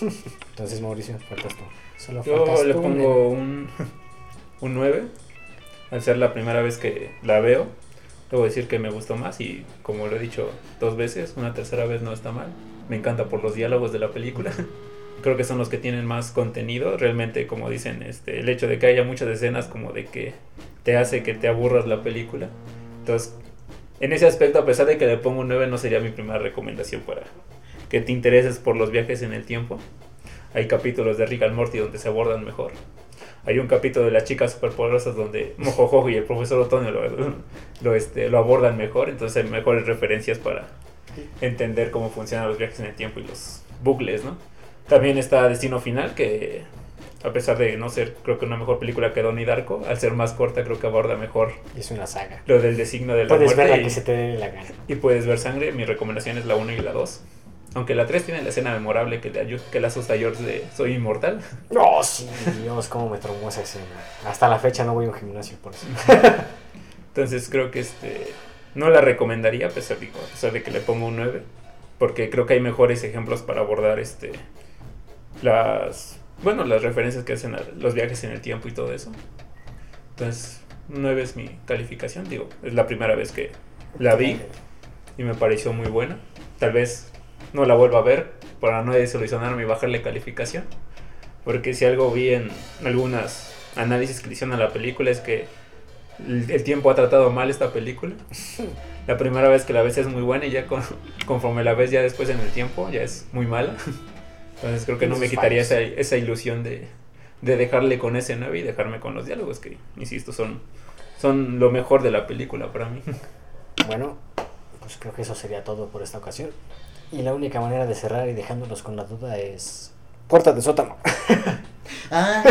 (laughs) Entonces, Mauricio, faltas tú. Solo Yo faltas le tú, pongo un, un 9. Al ser la primera vez que la veo, debo decir que me gustó más y como lo he dicho dos veces, una tercera vez no está mal. Me encanta por los diálogos de la película. (laughs) Creo que son los que tienen más contenido. Realmente, como dicen, este, el hecho de que haya muchas escenas como de que te hace que te aburras la película. Entonces, en ese aspecto, a pesar de que le pongo un 9, no sería mi primera recomendación para que te intereses por los viajes en el tiempo. Hay capítulos de Rick and Morty donde se abordan mejor. Hay un capítulo de las chicas superpoderosas donde Mojojojo y el profesor Otoño lo, lo, este, lo abordan mejor. Entonces hay mejores referencias para entender cómo funcionan los viajes en el tiempo y los bucles, ¿no? También está Destino Final, que a pesar de no ser, creo que una mejor película que Donnie Darko, al ser más corta, creo que aborda mejor es una saga. lo del designo de la Puedes ver la y- que se te dé la gana. y puedes ver sangre. Mi recomendación es la 1 y la 2. Aunque la 3 tiene la escena memorable que le, que le asusta a George de Soy inmortal. No, sí, Dios, cómo me traumó esa escena. Hasta la fecha no voy a un gimnasio por eso. (laughs) Entonces creo que este no la recomendaría a pesar, digo, a pesar de que le pongo un 9. Porque creo que hay mejores ejemplos para abordar este las bueno las referencias que hacen a los viajes en el tiempo y todo eso. Entonces, un 9 es mi calificación, digo, es la primera vez que la vi. y me pareció muy buena. Tal vez no la vuelva a ver para no desilusionarme y bajarle calificación. Porque si algo vi en algunas análisis que hicieron a la película es que el, tiempo ha tratado mal esta película. La primera vez que la ves es muy buena y ya con- conforme la ves ya después en el tiempo ya es muy mala. Entonces creo que no me quitaría esa, esa ilusión de, de dejarle con ese 9 y dejarme con los diálogos que, insisto, son, son lo mejor de la película para mí. Bueno, pues creo que eso sería todo por esta ocasión. Y la única manera de cerrar y dejándolos con la duda es... Puerta de sótano. Ah,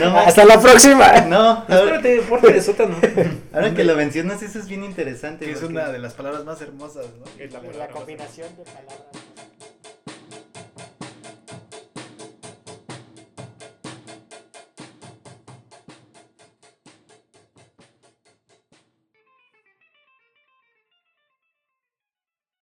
no, (laughs) Hasta la próxima. no, ahora, Espérate, puerta de sótano. ahora que lo mencionas, eso es bien interesante. Que es una de las palabras más hermosas, ¿no? Es la La combinación de palabras.